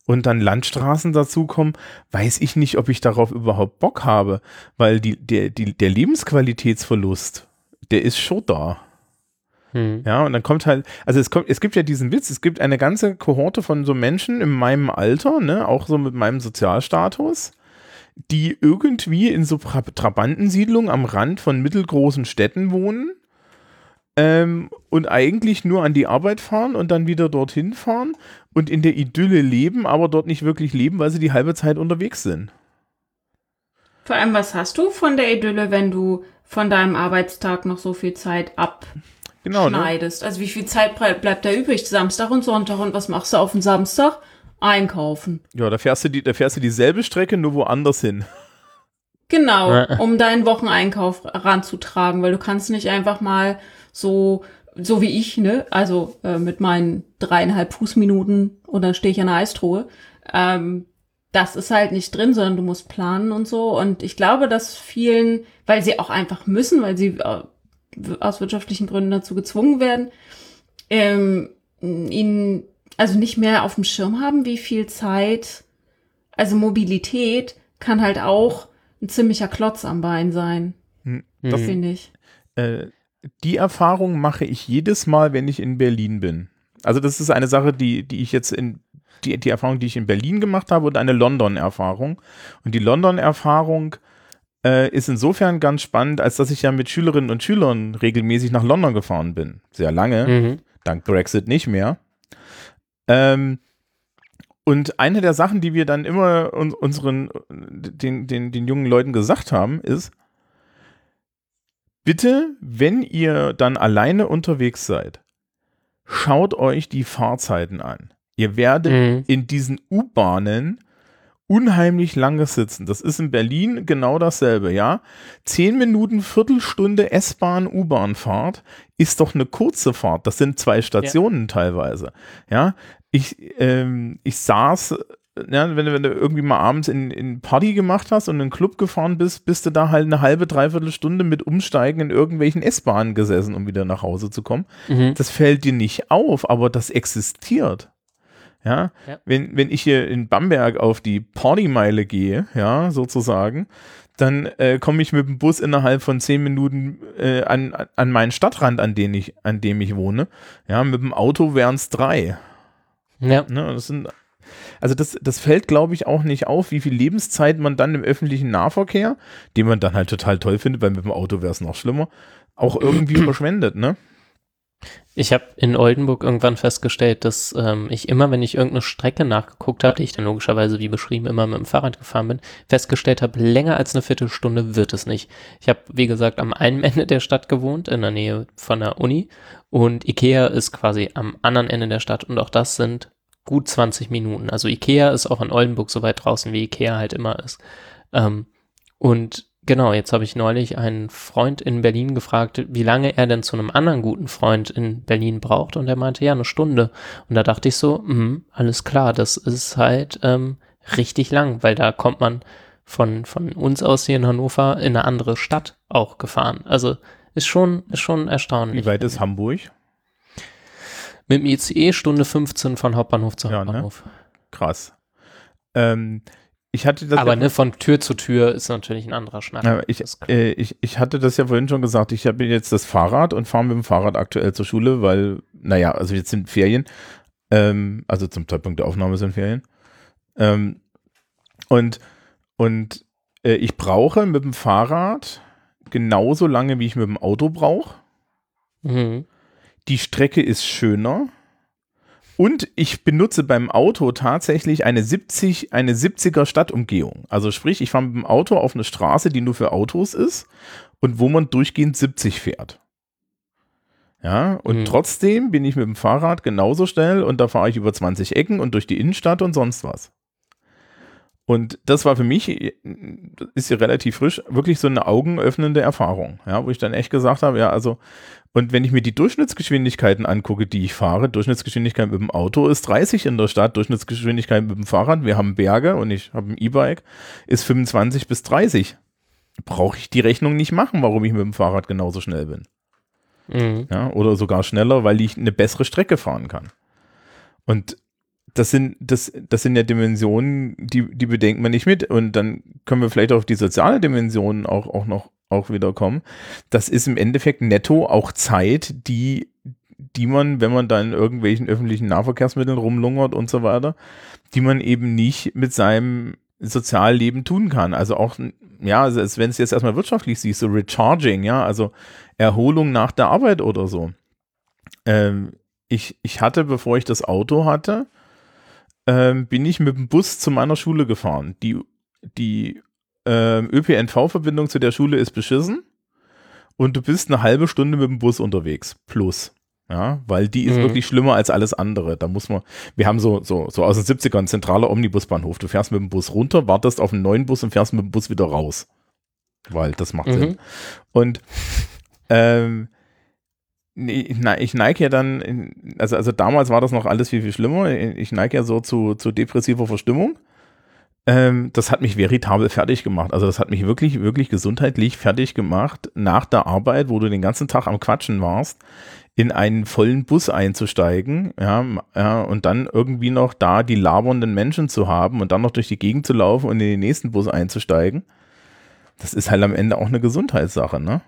und dann Landstraßen dazukommen, weiß ich nicht, ob ich darauf überhaupt Bock habe, weil die, der, die, der Lebensqualitätsverlust, der ist schon da. Hm. Ja, und dann kommt halt, also es kommt, es gibt ja diesen Witz, es gibt eine ganze Kohorte von so Menschen in meinem Alter, ne, auch so mit meinem Sozialstatus, die irgendwie in so Trabantensiedlungen am Rand von mittelgroßen Städten wohnen ähm, und eigentlich nur an die Arbeit fahren und dann wieder dorthin fahren und in der Idylle leben, aber dort nicht wirklich leben, weil sie die halbe Zeit unterwegs sind. Vor allem, was hast du von der Idylle, wenn du von deinem Arbeitstag noch so viel Zeit ab genau, ne? schneidest. Ne? Also wie viel Zeit bleibt da übrig? Samstag und Sonntag. Und was machst du auf dem Samstag? Einkaufen. Ja, da fährst du, die, da fährst du dieselbe Strecke, nur woanders hin. Genau, um deinen Wocheneinkauf ranzutragen, weil du kannst nicht einfach mal so, so wie ich, ne, also äh, mit meinen dreieinhalb Fußminuten und dann stehe ich an der Eistruhe, ähm, das ist halt nicht drin, sondern du musst planen und so. Und ich glaube, dass vielen, weil sie auch einfach müssen, weil sie äh, aus wirtschaftlichen Gründen dazu gezwungen werden, ähm, ihnen also nicht mehr auf dem Schirm haben, wie viel Zeit, also Mobilität kann halt auch ein ziemlicher Klotz am Bein sein. Hm, das finde ich. Äh, die Erfahrung mache ich jedes Mal, wenn ich in Berlin bin. Also das ist eine Sache, die, die ich jetzt in die, die Erfahrung, die ich in Berlin gemacht habe und eine London-Erfahrung. Und die London-Erfahrung äh, ist insofern ganz spannend, als dass ich ja mit Schülerinnen und Schülern regelmäßig nach London gefahren bin. Sehr lange, mhm. dank Brexit nicht mehr. Ähm, und eine der Sachen, die wir dann immer uns, unseren, den, den, den jungen Leuten gesagt haben, ist, bitte, wenn ihr dann alleine unterwegs seid, schaut euch die Fahrzeiten an. Ihr werdet mhm. in diesen U-Bahnen unheimlich lange sitzen. Das ist in Berlin genau dasselbe, ja. Zehn Minuten, Viertelstunde S-Bahn, U-Bahn-Fahrt ist doch eine kurze Fahrt. Das sind zwei Stationen ja. teilweise, ja. Ich, ähm, ich saß, ja, wenn, du, wenn du irgendwie mal abends in, in Party gemacht hast und in einen Club gefahren bist, bist du da halt eine halbe, dreiviertel Stunde mit Umsteigen in irgendwelchen S-Bahnen gesessen, um wieder nach Hause zu kommen. Mhm. Das fällt dir nicht auf, aber das existiert. Ja? ja, Wenn, wenn ich hier in Bamberg auf die Partymeile gehe, ja, sozusagen, dann äh, komme ich mit dem Bus innerhalb von zehn Minuten äh, an, an meinen Stadtrand, an, den ich, an dem ich wohne. Ja, mit dem Auto wären es drei. Ja. Ne, das sind, also das, das fällt, glaube ich, auch nicht auf, wie viel Lebenszeit man dann im öffentlichen Nahverkehr, den man dann halt total toll findet, weil mit dem Auto wäre es noch schlimmer, auch irgendwie verschwendet, ne? Ich habe in Oldenburg irgendwann festgestellt, dass ähm, ich immer, wenn ich irgendeine Strecke nachgeguckt habe, die ich dann logischerweise, wie beschrieben, immer mit dem Fahrrad gefahren bin, festgestellt habe, länger als eine Viertelstunde wird es nicht. Ich habe, wie gesagt, am einen Ende der Stadt gewohnt, in der Nähe von der Uni, und Ikea ist quasi am anderen Ende der Stadt und auch das sind gut 20 Minuten. Also Ikea ist auch in Oldenburg so weit draußen, wie Ikea halt immer ist. Ähm, und Genau, jetzt habe ich neulich einen Freund in Berlin gefragt, wie lange er denn zu einem anderen guten Freund in Berlin braucht und er meinte, ja, eine Stunde. Und da dachte ich so, mh, alles klar, das ist halt ähm, richtig lang, weil da kommt man von, von uns aus hier in Hannover in eine andere Stadt auch gefahren. Also ist schon, ist schon erstaunlich. Wie weit ist Hamburg? Mit dem ICE Stunde 15 von Hauptbahnhof zu Hauptbahnhof. Ja, ne? Krass. Ähm, ich hatte das Aber ja ne, von Tür zu Tür ist natürlich ein anderer Schnack. Ja, ich, äh, ich, ich hatte das ja vorhin schon gesagt, ich habe jetzt das Fahrrad und fahre mit dem Fahrrad aktuell zur Schule, weil, naja, also jetzt sind Ferien, ähm, also zum Zeitpunkt der Aufnahme sind Ferien. Ähm, und und äh, ich brauche mit dem Fahrrad genauso lange, wie ich mit dem Auto brauche. Mhm. Die Strecke ist schöner Und ich benutze beim Auto tatsächlich eine 70, eine 70er Stadtumgehung. Also sprich, ich fahre mit dem Auto auf eine Straße, die nur für Autos ist und wo man durchgehend 70 fährt. Ja, und Mhm. trotzdem bin ich mit dem Fahrrad genauso schnell und da fahre ich über 20 Ecken und durch die Innenstadt und sonst was. Und das war für mich, ist ja relativ frisch, wirklich so eine augenöffnende Erfahrung, ja, wo ich dann echt gesagt habe, ja, also, und wenn ich mir die Durchschnittsgeschwindigkeiten angucke, die ich fahre, Durchschnittsgeschwindigkeit mit dem Auto ist 30 in der Stadt, Durchschnittsgeschwindigkeit mit dem Fahrrad, wir haben Berge und ich habe ein E-Bike, ist 25 bis 30. Brauche ich die Rechnung nicht machen, warum ich mit dem Fahrrad genauso schnell bin Mhm. ja, oder sogar schneller, weil ich eine bessere Strecke fahren kann. Und das sind, das, das sind ja Dimensionen, die, die bedenkt man nicht mit. Und dann können wir vielleicht auf die soziale Dimension auch, auch noch auch wieder kommen. Das ist im Endeffekt netto auch Zeit, die, die man, wenn man da in irgendwelchen öffentlichen Nahverkehrsmitteln rumlungert und so weiter, die man eben nicht mit seinem Sozialleben tun kann. Also auch, ja, also als wenn es jetzt erstmal wirtschaftlich siehst, so Recharging, ja, also Erholung nach der Arbeit oder so. Ähm, ich, ich hatte, bevor ich das Auto hatte, ähm, bin ich mit dem Bus zu meiner Schule gefahren. Die, die ähm, ÖPNV-Verbindung zu der Schule ist beschissen und du bist eine halbe Stunde mit dem Bus unterwegs. Plus. Ja, weil die ist Mhm. wirklich schlimmer als alles andere. Da muss man, wir haben so, so, so aus den 70ern ein zentraler Omnibusbahnhof. Du fährst mit dem Bus runter, wartest auf einen neuen Bus und fährst mit dem Bus wieder raus. Weil das macht Sinn. Mhm. Und ähm, nee, ich, nei- ich neige ja dann, also, also damals war das noch alles viel, viel schlimmer. Ich neige ja so zu, zu depressiver Verstimmung. Ähm, das hat mich veritabel fertig gemacht. Also das hat mich wirklich, wirklich gesundheitlich fertig gemacht, nach der Arbeit, wo du den ganzen Tag am Quatschen warst, in einen vollen Bus einzusteigen, ja, ja, und dann irgendwie noch da die labernden Menschen zu haben und dann noch durch die Gegend zu laufen und in den nächsten Bus einzusteigen. Das ist halt am Ende auch eine Gesundheitssache, ne?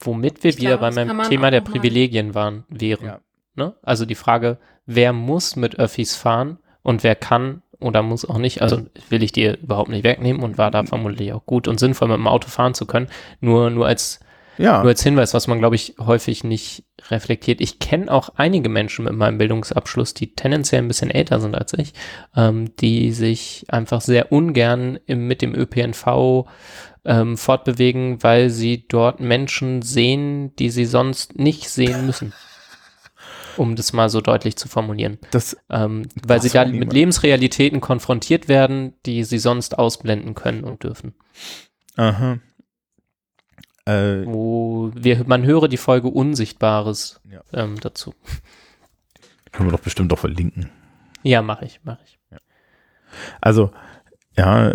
Womit wir Ich wieder glaube, bei meinem Thema der Privilegien waren, wären. Ja. Ne? Also die Frage, wer muss mit Öffis fahren und wer kann oder muss auch nicht. Also will ich dir überhaupt nicht wegnehmen und war da vermutlich auch gut und sinnvoll mit dem Auto fahren zu können. Nur, nur als Ja, Nur als Hinweis, was man, glaube ich, häufig nicht reflektiert. Ich kenne auch einige Menschen mit meinem Bildungsabschluss, die tendenziell ein bisschen älter sind als ich, ähm, die sich einfach sehr ungern im, mit dem ÖPNV ähm, fortbewegen, weil sie dort Menschen sehen, die sie sonst nicht sehen müssen. Um das mal so deutlich zu formulieren. das, Ähm, weil Das sie da mit. Lebensrealitäten konfrontiert werden, die sie sonst ausblenden können und dürfen. aha. Äh, Wo wir, man höre die Folge Unsichtbares Ja. ähm, dazu. können wir doch bestimmt doch verlinken. Ja, mache ich, mache ich. Also, ja,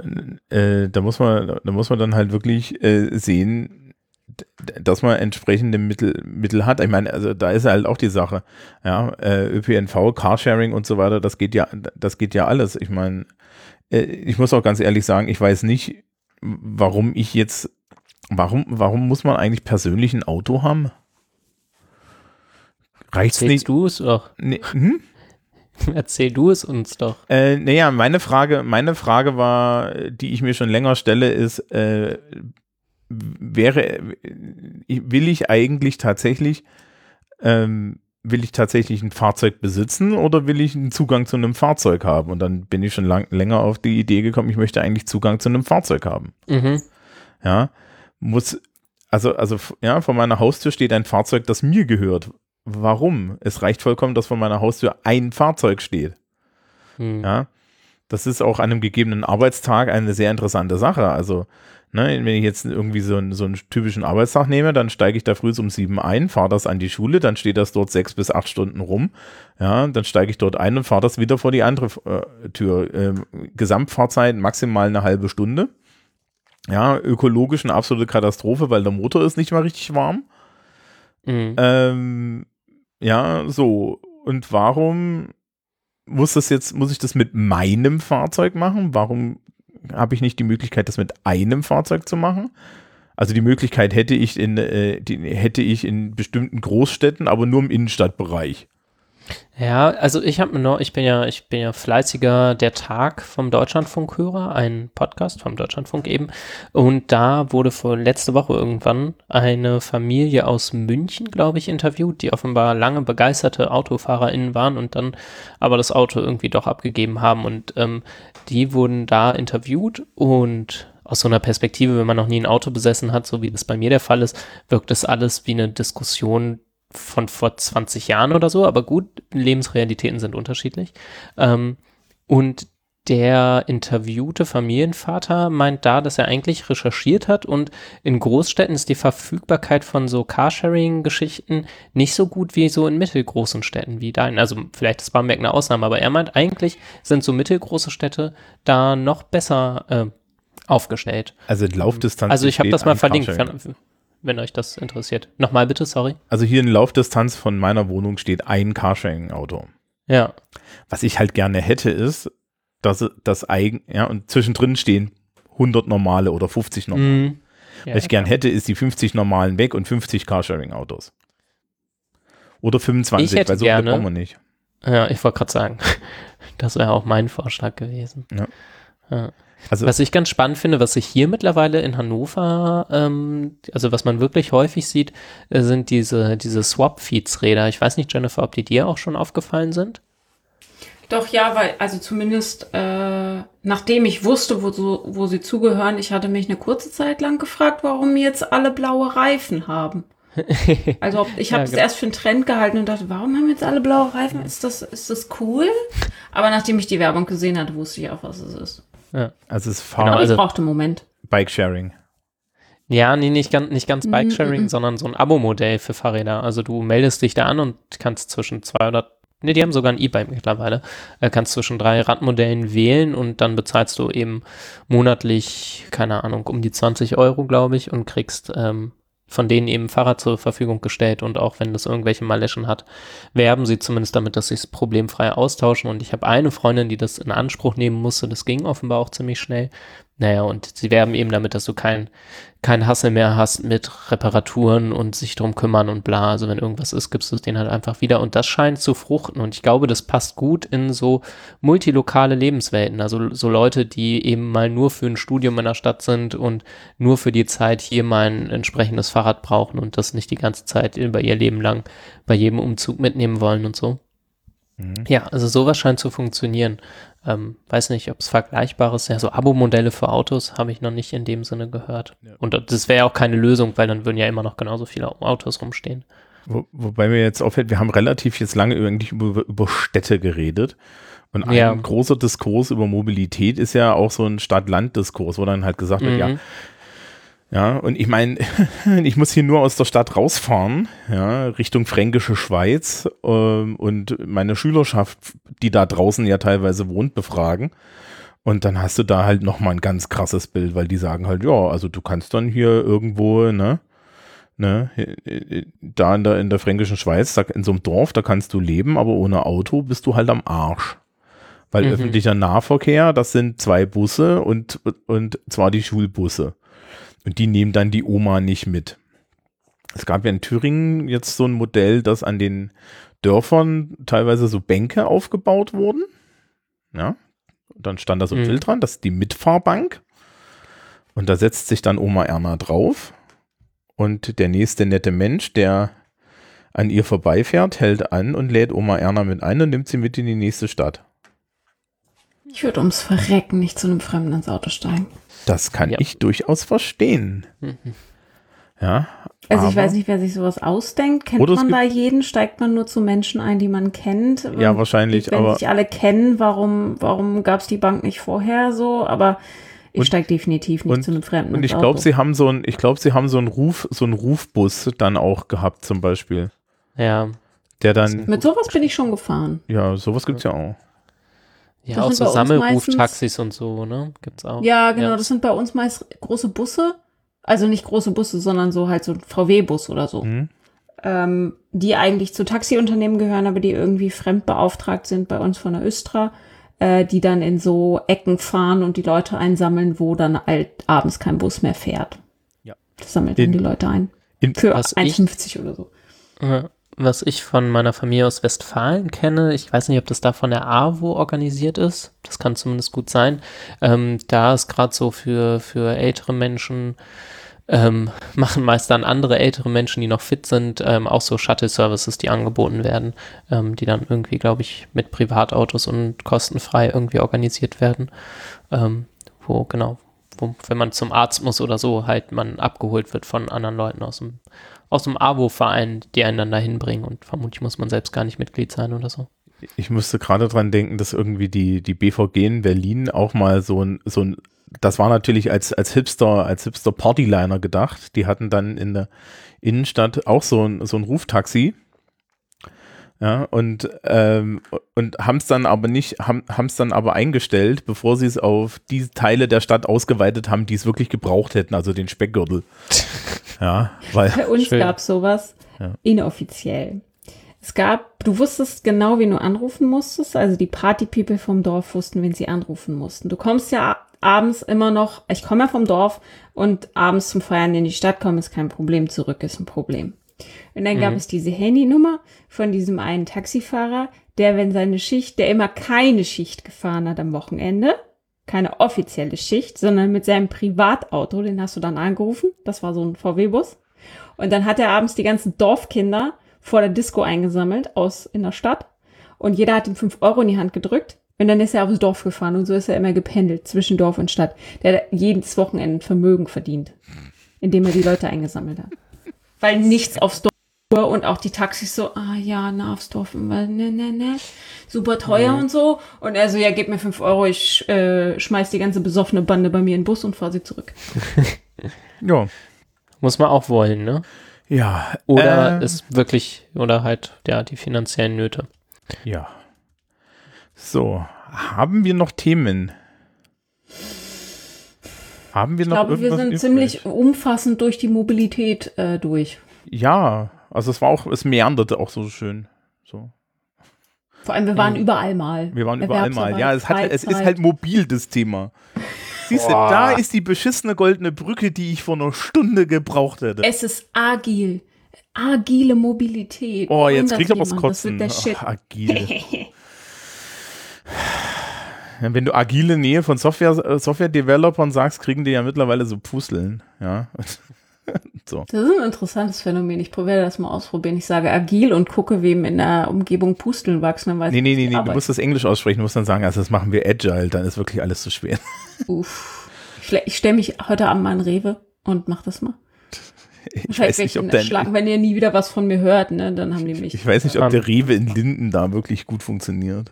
äh, da muss man, da muss man dann halt wirklich äh, sehen, dass man entsprechende Mittel, Mittel hat. Ich meine, also da ist halt auch die Sache, ja, äh, ÖPNV, Carsharing und so weiter, das geht ja, das geht ja alles. Ich meine, äh, ich muss auch ganz ehrlich sagen, ich weiß nicht, warum ich jetzt, warum, warum muss man eigentlich persönlich ein Auto haben? Reicht's Erzählst nicht? du es doch. Nee, hm? Erzähl du es uns doch. Äh, naja, meine Frage, meine Frage war, die ich mir schon länger stelle, ist, äh, wäre, äh, will ich eigentlich tatsächlich, ähm, will ich tatsächlich ein Fahrzeug besitzen oder will ich einen Zugang zu einem Fahrzeug haben? Und dann bin ich schon lang, länger auf die Idee gekommen, ich möchte eigentlich Zugang zu einem Fahrzeug haben. Mhm. Ja, muss, also, also, ja, vor meiner Haustür steht ein Fahrzeug, das mir gehört. Warum? Es reicht vollkommen, dass vor meiner Haustür ein Fahrzeug steht. Hm. Ja, das ist auch an einem gegebenen Arbeitstag eine sehr interessante Sache. Also, ne, wenn ich jetzt irgendwie so einen, so einen typischen Arbeitstag nehme, dann steige ich da früh um sieben ein, fahre das an die Schule, dann steht das dort sechs bis acht Stunden rum. Ja, dann steige ich dort ein und fahre das wieder vor die andere äh, Tür. Ähm, Gesamtfahrzeit maximal eine halbe Stunde. Ja, ökologisch eine absolute Katastrophe, weil der Motor ist nicht mal richtig warm. Mhm. Ähm, ja, so. Und warum muss das jetzt, muss ich das mit meinem Fahrzeug machen? Warum habe ich nicht die Möglichkeit, das mit einem Fahrzeug zu machen? Also die Möglichkeit hätte ich in, äh, die hätte ich in bestimmten Großstädten, aber nur im Innenstadtbereich. Ja, also ich habe noch, ich bin ja, ich bin ja fleißiger der Tag vom Deutschlandfunkhörer, ein Podcast vom Deutschlandfunk eben. Und da wurde vor letzte Woche irgendwann eine Familie aus München, glaube ich, interviewt, die offenbar lange begeisterte AutofahrerInnen waren und dann aber das Auto irgendwie doch abgegeben haben. Und ähm, die wurden da interviewt und aus so einer Perspektive, wenn man noch nie ein Auto besessen hat, so wie das bei mir der Fall ist, wirkt das alles wie eine Diskussion von vor 20 Jahren oder so, aber gut, Lebensrealitäten sind unterschiedlich. Ähm, und der interviewte Familienvater meint da, dass er eigentlich recherchiert hat und in Großstädten ist die Verfügbarkeit von so Carsharing-Geschichten nicht so gut wie so in mittelgroßen Städten wie dein. Also vielleicht ist Bamberg eine Ausnahme, aber er meint eigentlich sind so mittelgroße Städte da noch besser äh, aufgestellt. Also in Laufdistanz. Also ich habe das mal verlinkt. Wenn, euch das interessiert. Nochmal bitte, sorry. Also hier in Laufdistanz von meiner Wohnung steht ein Carsharing-Auto. Ja. Was ich halt gerne hätte, ist, dass das eigen, ja, und zwischendrin stehen 100 normale oder 50 normale. Mhm. Ja, Was ich gern hätte, ist die 50 normalen weg und 50 Carsharing-Autos. Oder 25, Ich hätte weil so gerne- brauchen wir nicht. Ja, ich wollte gerade sagen, das wäre auch mein Vorschlag gewesen. Ja. Ja. Also Was ich ganz spannend finde, was ich hier mittlerweile in Hannover, ähm, also was man wirklich häufig sieht, äh, sind diese, diese Swap-Feeds-Räder. Ich weiß nicht, Jennifer, ob die dir auch schon aufgefallen sind. Doch, ja, weil, also zumindest, äh, nachdem ich wusste, wo, so, wo sie zugehören, ich hatte mich eine kurze Zeit lang gefragt, warum jetzt alle blaue Reifen haben. Also ob, ich habe Ja, es genau. erst für einen Trend gehalten und dachte, warum haben jetzt alle blaue Reifen? Ist das, ist das cool? Aber nachdem ich die Werbung gesehen hatte, wusste ich auch, was es ist. Also es ist Genau, Fahr also- ich brauchte einen Moment. Bike-Sharing. Ja, nee, nicht ganz, nicht ganz Bike-Sharing, mhm. sondern so ein Abo-Modell für Fahrräder. Also du meldest dich da an und kannst zwischen zwei oder, nee, die haben sogar ein E-Bike mittlerweile, äh, kannst zwischen drei Radmodellen wählen und dann bezahlst du eben monatlich, keine Ahnung, um die 20 Euro, glaube ich, und kriegst ähm, von denen eben Fahrrad zur Verfügung gestellt und auch wenn das irgendwelche Maleschen hat, werben sie zumindest damit, dass sie es problemfrei austauschen und ich habe eine Freundin, die das in Anspruch nehmen musste, das ging offenbar auch ziemlich schnell. Naja, und sie werben eben damit, dass du kein, kein Hassel mehr hast mit Reparaturen und sich drum kümmern und bla. Also wenn irgendwas ist, gibst du es denen halt einfach wieder. Und das scheint zu fruchten. Und ich glaube, das passt gut in so multilokale Lebenswelten. Also so Leute, die eben mal nur für ein Studium in der Stadt sind und nur für die Zeit hier mal ein entsprechendes Fahrrad brauchen und das nicht die ganze Zeit über ihr Leben lang bei jedem Umzug mitnehmen wollen und so. Mhm. Ja, also sowas scheint zu funktionieren. Ähm, weiß nicht, ob es vergleichbar ist. Ja, so Abo-Modelle für Autos habe ich noch nicht in dem Sinne gehört. Ja. Und das wäre ja auch keine Lösung, weil dann würden ja immer noch genauso viele Autos rumstehen. Wo, wobei mir jetzt auffällt, wir haben relativ jetzt lange eigentlich über, über Städte geredet. Und ein Ja. großer Diskurs über Mobilität ist ja auch so ein Stadt-Land-Diskurs, wo dann halt gesagt wird, Mhm. ja, und ich meine, ich muss hier nur aus der Stadt rausfahren, ja, Richtung Fränkische Schweiz ähm, und meine Schülerschaft, die da draußen ja teilweise wohnt, befragen. Und dann hast du da halt nochmal ein ganz krasses Bild, weil die sagen halt, ja, also du kannst dann hier irgendwo, ne, ne, äh, da in der, in der Fränkischen Schweiz, in so einem Dorf, da kannst du leben, aber ohne Auto bist du halt am Arsch. Weil Mhm. öffentlicher Nahverkehr, das sind zwei Busse und, und zwar die Schulbusse. Und die nehmen dann die Oma nicht mit. Es gab ja in Thüringen jetzt so ein Modell, dass an den Dörfern teilweise so Bänke aufgebaut wurden. Ja. Und dann stand da so ein Mhm. Dran, das ist die Mitfahrbank. Und da setzt sich dann Oma Erna drauf. Und der nächste nette Mensch, der an ihr vorbeifährt, hält an und lädt Oma Erna mit ein und nimmt sie mit in die nächste Stadt. Ich würde ums Verrecken nicht zu einem Fremden ins Auto steigen. Das kann Ja. ich durchaus verstehen. Mhm. Ja. Also ich weiß nicht, wer sich sowas ausdenkt. Kennt man da jeden? Steigt man nur zu Menschen ein, die man kennt? Ja, Und wahrscheinlich, Wenn aber- sich alle kennen, warum, warum gab es die Bank nicht vorher so? Aber ich Und- steige definitiv nicht und- zu einem Fremden Und ich glaube, sie haben so ein, ich glaube, sie haben so einen Ruf, so einen Rufbus dann auch gehabt, zum Beispiel. Ja. Der dann, Mit sowas bin ich schon gefahren. ja, sowas gibt's ja auch. Ja, Das auch so Sammelruftaxis und so, ne? Gibt's auch. Ja, genau, Ja. das sind bei uns meist große Busse. Also nicht große Busse, sondern so halt so ein VW-Bus oder so. Hm? ähm, die eigentlich zu Taxiunternehmen gehören, aber die irgendwie fremdbeauftragt sind bei uns von der Östra, äh, die dann in so Ecken fahren und die Leute einsammeln, wo dann halt abends kein Bus mehr fährt. Ja. Das sammelt dann die Leute ein. In, Für Was ich- 1,50 oder so. Ja. Was ich von meiner Familie aus Westfalen kenne, ich weiß nicht, ob das da von der AWO organisiert ist, das kann zumindest gut sein, ähm, da ist gerade so für, für ältere Menschen, ähm, machen meist dann andere ältere Menschen, die noch fit sind, ähm, auch so Shuttle-Services, die angeboten werden, ähm, die dann irgendwie, glaube ich, mit Privatautos und kostenfrei irgendwie organisiert werden, ähm, wo genau, wo, wenn man zum Arzt muss oder so, halt man abgeholt wird von anderen Leuten aus dem, aus dem AWO-Verein, die einen dann dahin bringen und vermutlich muss man selbst gar nicht Mitglied sein oder so. Ich musste gerade dran denken, dass irgendwie die, die BVG in Berlin auch mal so ein, so ein, das war natürlich als, als Hipster, als Hipster Partyliner gedacht. Die hatten dann in der Innenstadt auch so ein, so ein Ruftaxi. Ja, und, ähm, und haben es dann aber nicht, haben es dann aber eingestellt, bevor sie es auf die Teile der Stadt ausgeweitet haben, die es wirklich gebraucht hätten, also den Speckgürtel. Ja, weil. Bei uns gab es sowas Ja. inoffiziell. Es gab, du wusstest genau, wen du anrufen musstest. Also die Party-People vom Dorf wussten, wen sie anrufen mussten. Du kommst ja abends immer noch, ich komme ja vom Dorf und abends zum Feiern in die Stadt kommen ist kein Problem, zurück ist ein Problem. Und dann gab es diese Handynummer von diesem einen Taxifahrer, der, wenn seine Schicht, der immer keine Schicht gefahren hat am Wochenende, keine offizielle Schicht, sondern mit seinem Privatauto, den hast du dann angerufen, das war so ein VW-Bus. Und dann hat er abends die ganzen Dorfkinder vor der Disco eingesammelt aus in der Stadt. Und jeder hat ihm fünf Euro in die Hand gedrückt. Und dann ist er aufs Dorf gefahren und so ist er immer gependelt zwischen Dorf und Stadt. Der hat jedes Wochenende Vermögen verdient, indem er die Leute eingesammelt hat. Weil nichts aufs Dorf fuhr und auch die Taxis so, ah ja, na aufs Dorf, ne, ne, ne, super teuer und so. Und er so, ja, gib mir fünf Euro, ich äh, schmeiß die ganze besoffene Bande bei mir in den Bus und fahr sie zurück. Ja. Muss man auch wollen, ne? Ja. Oder äh, ist wirklich, oder halt, ja, die finanziellen Nöte. Ja. So, haben wir noch Themen? Haben wir Ich noch glaube, wir irgendwas sind übrig? ziemlich umfassend durch die Mobilität äh, durch. Ja, also es war auch, es meanderte auch so schön. So. Vor allem, wir waren überall mal. Wir waren überall mal. Ja, es, hat, es ist halt mobil, das Thema. Siehst du, da ist die beschissene goldene Brücke, die ich vor einer Stunde gebraucht hätte. Es ist agil. Agile Mobilität. Oh, jetzt kriegt er was kotzen. Das Ach, agil. Ja, Wenn du agile Nähe von Software, äh, Software-Developern sagst, kriegen die ja mittlerweile so Pusteln. Ja. so. Das ist ein interessantes Phänomen. Ich werde das mal ausprobieren. Ich sage agil und gucke, wem in der Umgebung Pusteln wachsen. Dann weiß Nee, ich, nee, nee, nee, du musst das Englisch aussprechen, du musst dann sagen, also das machen wir agile, dann ist wirklich alles zu schwer. Uff. Ich, ich stelle mich heute Abend mal in Rewe und mach das mal. Ich weiß nicht, ob Schlag, wenn ihr nie wieder was von mir hört, ne, dann haben die mich. ich weiß nicht, ob der Rewe in Linden da wirklich gut funktioniert.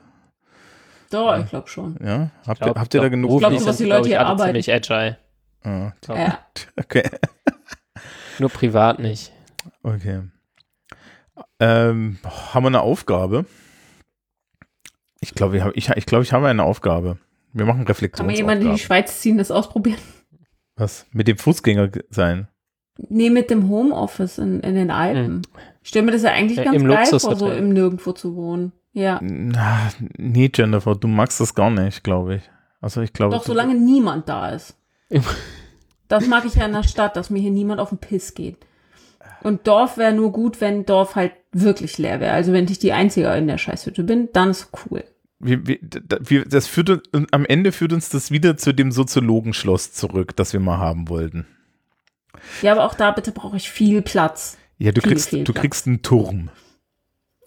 Doch, ich glaube schon. Ja? Habt, Glaub- ihr, habt ihr da genug? glaub, beruflich so, was sind, die Leute ich, hier arbeiten. ziemlich agile. Ah, Ja. okay. Nur privat nicht. okay. Ähm, haben wir eine Aufgabe? Ich glaube, ich, ich, ich, glaub, ich habe eine Aufgabe. Wir machen Kann man jemand in die. Schweiz ziehen, das ausprobieren? Was? Mit dem Fußgänger ge- sein? Nee, mit dem Homeoffice in, in den Alpen. Ich stelle mir das ja eigentlich Äh, ganz geil vor, Luxushotel. so im Nirgendwo zu wohnen. Ja. Na, nee, Jennifer, du magst das gar nicht, glaube ich. Also ich glaube. Doch, solange niemand da ist. Das mag ich ja in der Stadt, dass mir hier niemand auf den Piss geht. Und Dorf wäre nur gut, wenn Dorf halt wirklich leer wäre. Also wenn ich die Einzige in der Scheißhütte bin, dann ist cool. wir, wir, da- wir, das führt uns, am Ende führt uns das wieder zu dem Soziologenschloss zurück, das wir mal haben wollten. Ja, aber auch da bitte brauche ich viel Platz. Ja, du Viel, kriegst, viel du Platz. kriegst einen Turm.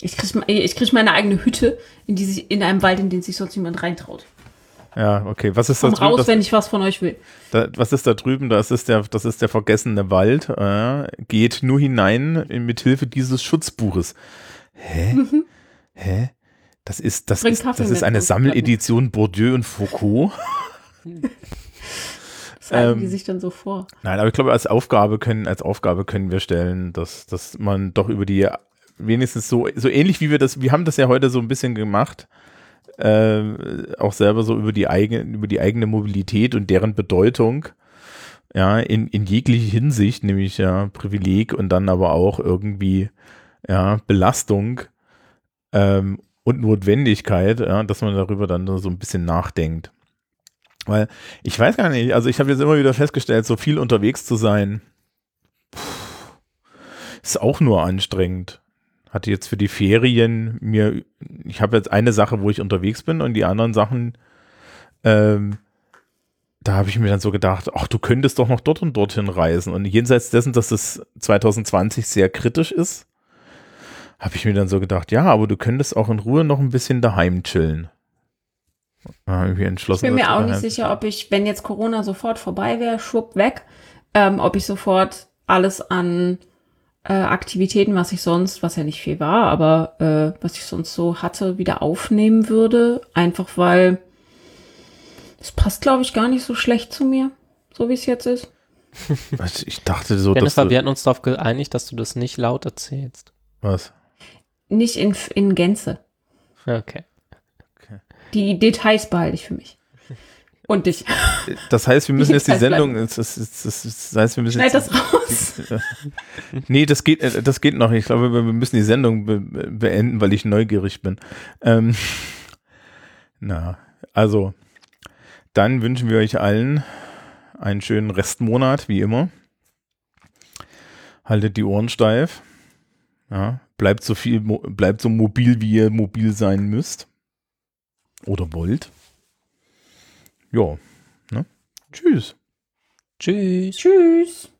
Ich krieg, ich krieg meine eigene Hütte in, die sich, in einem Wald, in den sich sonst niemand reintraut. Ja, okay. Was ist da Komm drüben? raus, Das, wenn ich was von euch will. da, was ist da drüben? Das ist der, das ist der vergessene Wald. Äh, geht nur hinein in- mit Hilfe dieses Schutzbuches. Hä? Hä? Das ist, das Bring ist, Kaffee das ist eine Sammeledition Bourdieu und Foucault. Halten Ähm, die sich dann so vor. Nein, aber ich glaube, als Aufgabe können, als Aufgabe können wir stellen, dass, dass man doch über die, wenigstens so, so ähnlich wie wir das, wir haben das ja heute so ein bisschen gemacht, äh, auch selber so über die eigene, über die eigene Mobilität und deren Bedeutung, ja, in, in jeglicher Hinsicht, nämlich ja Privileg und dann aber auch irgendwie, ja, Belastung, ähm, und Notwendigkeit, ja, dass man darüber dann so ein bisschen nachdenkt. Weil ich weiß gar nicht, also ich habe jetzt immer wieder festgestellt, so viel unterwegs zu sein, ist auch nur anstrengend. Hatte jetzt für die Ferien mir, ich habe jetzt eine Sache, wo ich unterwegs bin und die anderen Sachen, ähm, da habe ich mir dann so gedacht, ach, du könntest doch noch dort und dorthin reisen. Und jenseits dessen, dass es 2020 sehr kritisch ist, habe ich mir dann so gedacht, ja, aber du könntest auch in Ruhe noch ein bisschen daheim chillen. Da hab ich entschlossen, Ich bin mir auch nicht sicher, ob ich, wenn jetzt Corona sofort vorbei wäre, schwupp weg, ähm, ob ich sofort alles an äh, Aktivitäten, was ich sonst, was ja nicht viel war, aber äh, was ich sonst so hatte, wieder aufnehmen würde. Einfach weil es passt, glaube ich, gar nicht so schlecht zu mir, so wie es jetzt ist. Was, Ich dachte so, dass Jennifer, du, wir hatten uns darauf geeinigt, dass du das nicht laut erzählst. was? Nicht in, in Gänze. Okay. Die Details behalte ich für mich. Und dich. Das heißt, wir müssen jetzt die Sendung, das, das, das, das, heißt, wir müssen Schneid jetzt, das raus. nee, das geht, äh, das geht noch. Ich glaube, wir müssen die Sendung be be- beenden, weil ich neugierig bin. Ähm, na, also, dann wünschen wir euch allen einen schönen Restmonat, wie immer. Haltet die Ohren steif. Ja, bleibt so viel, bleibt so mobil, wie ihr mobil sein müsst. Oder wollt. Ja, ne? Tschüss. Tschüss. Tschüss.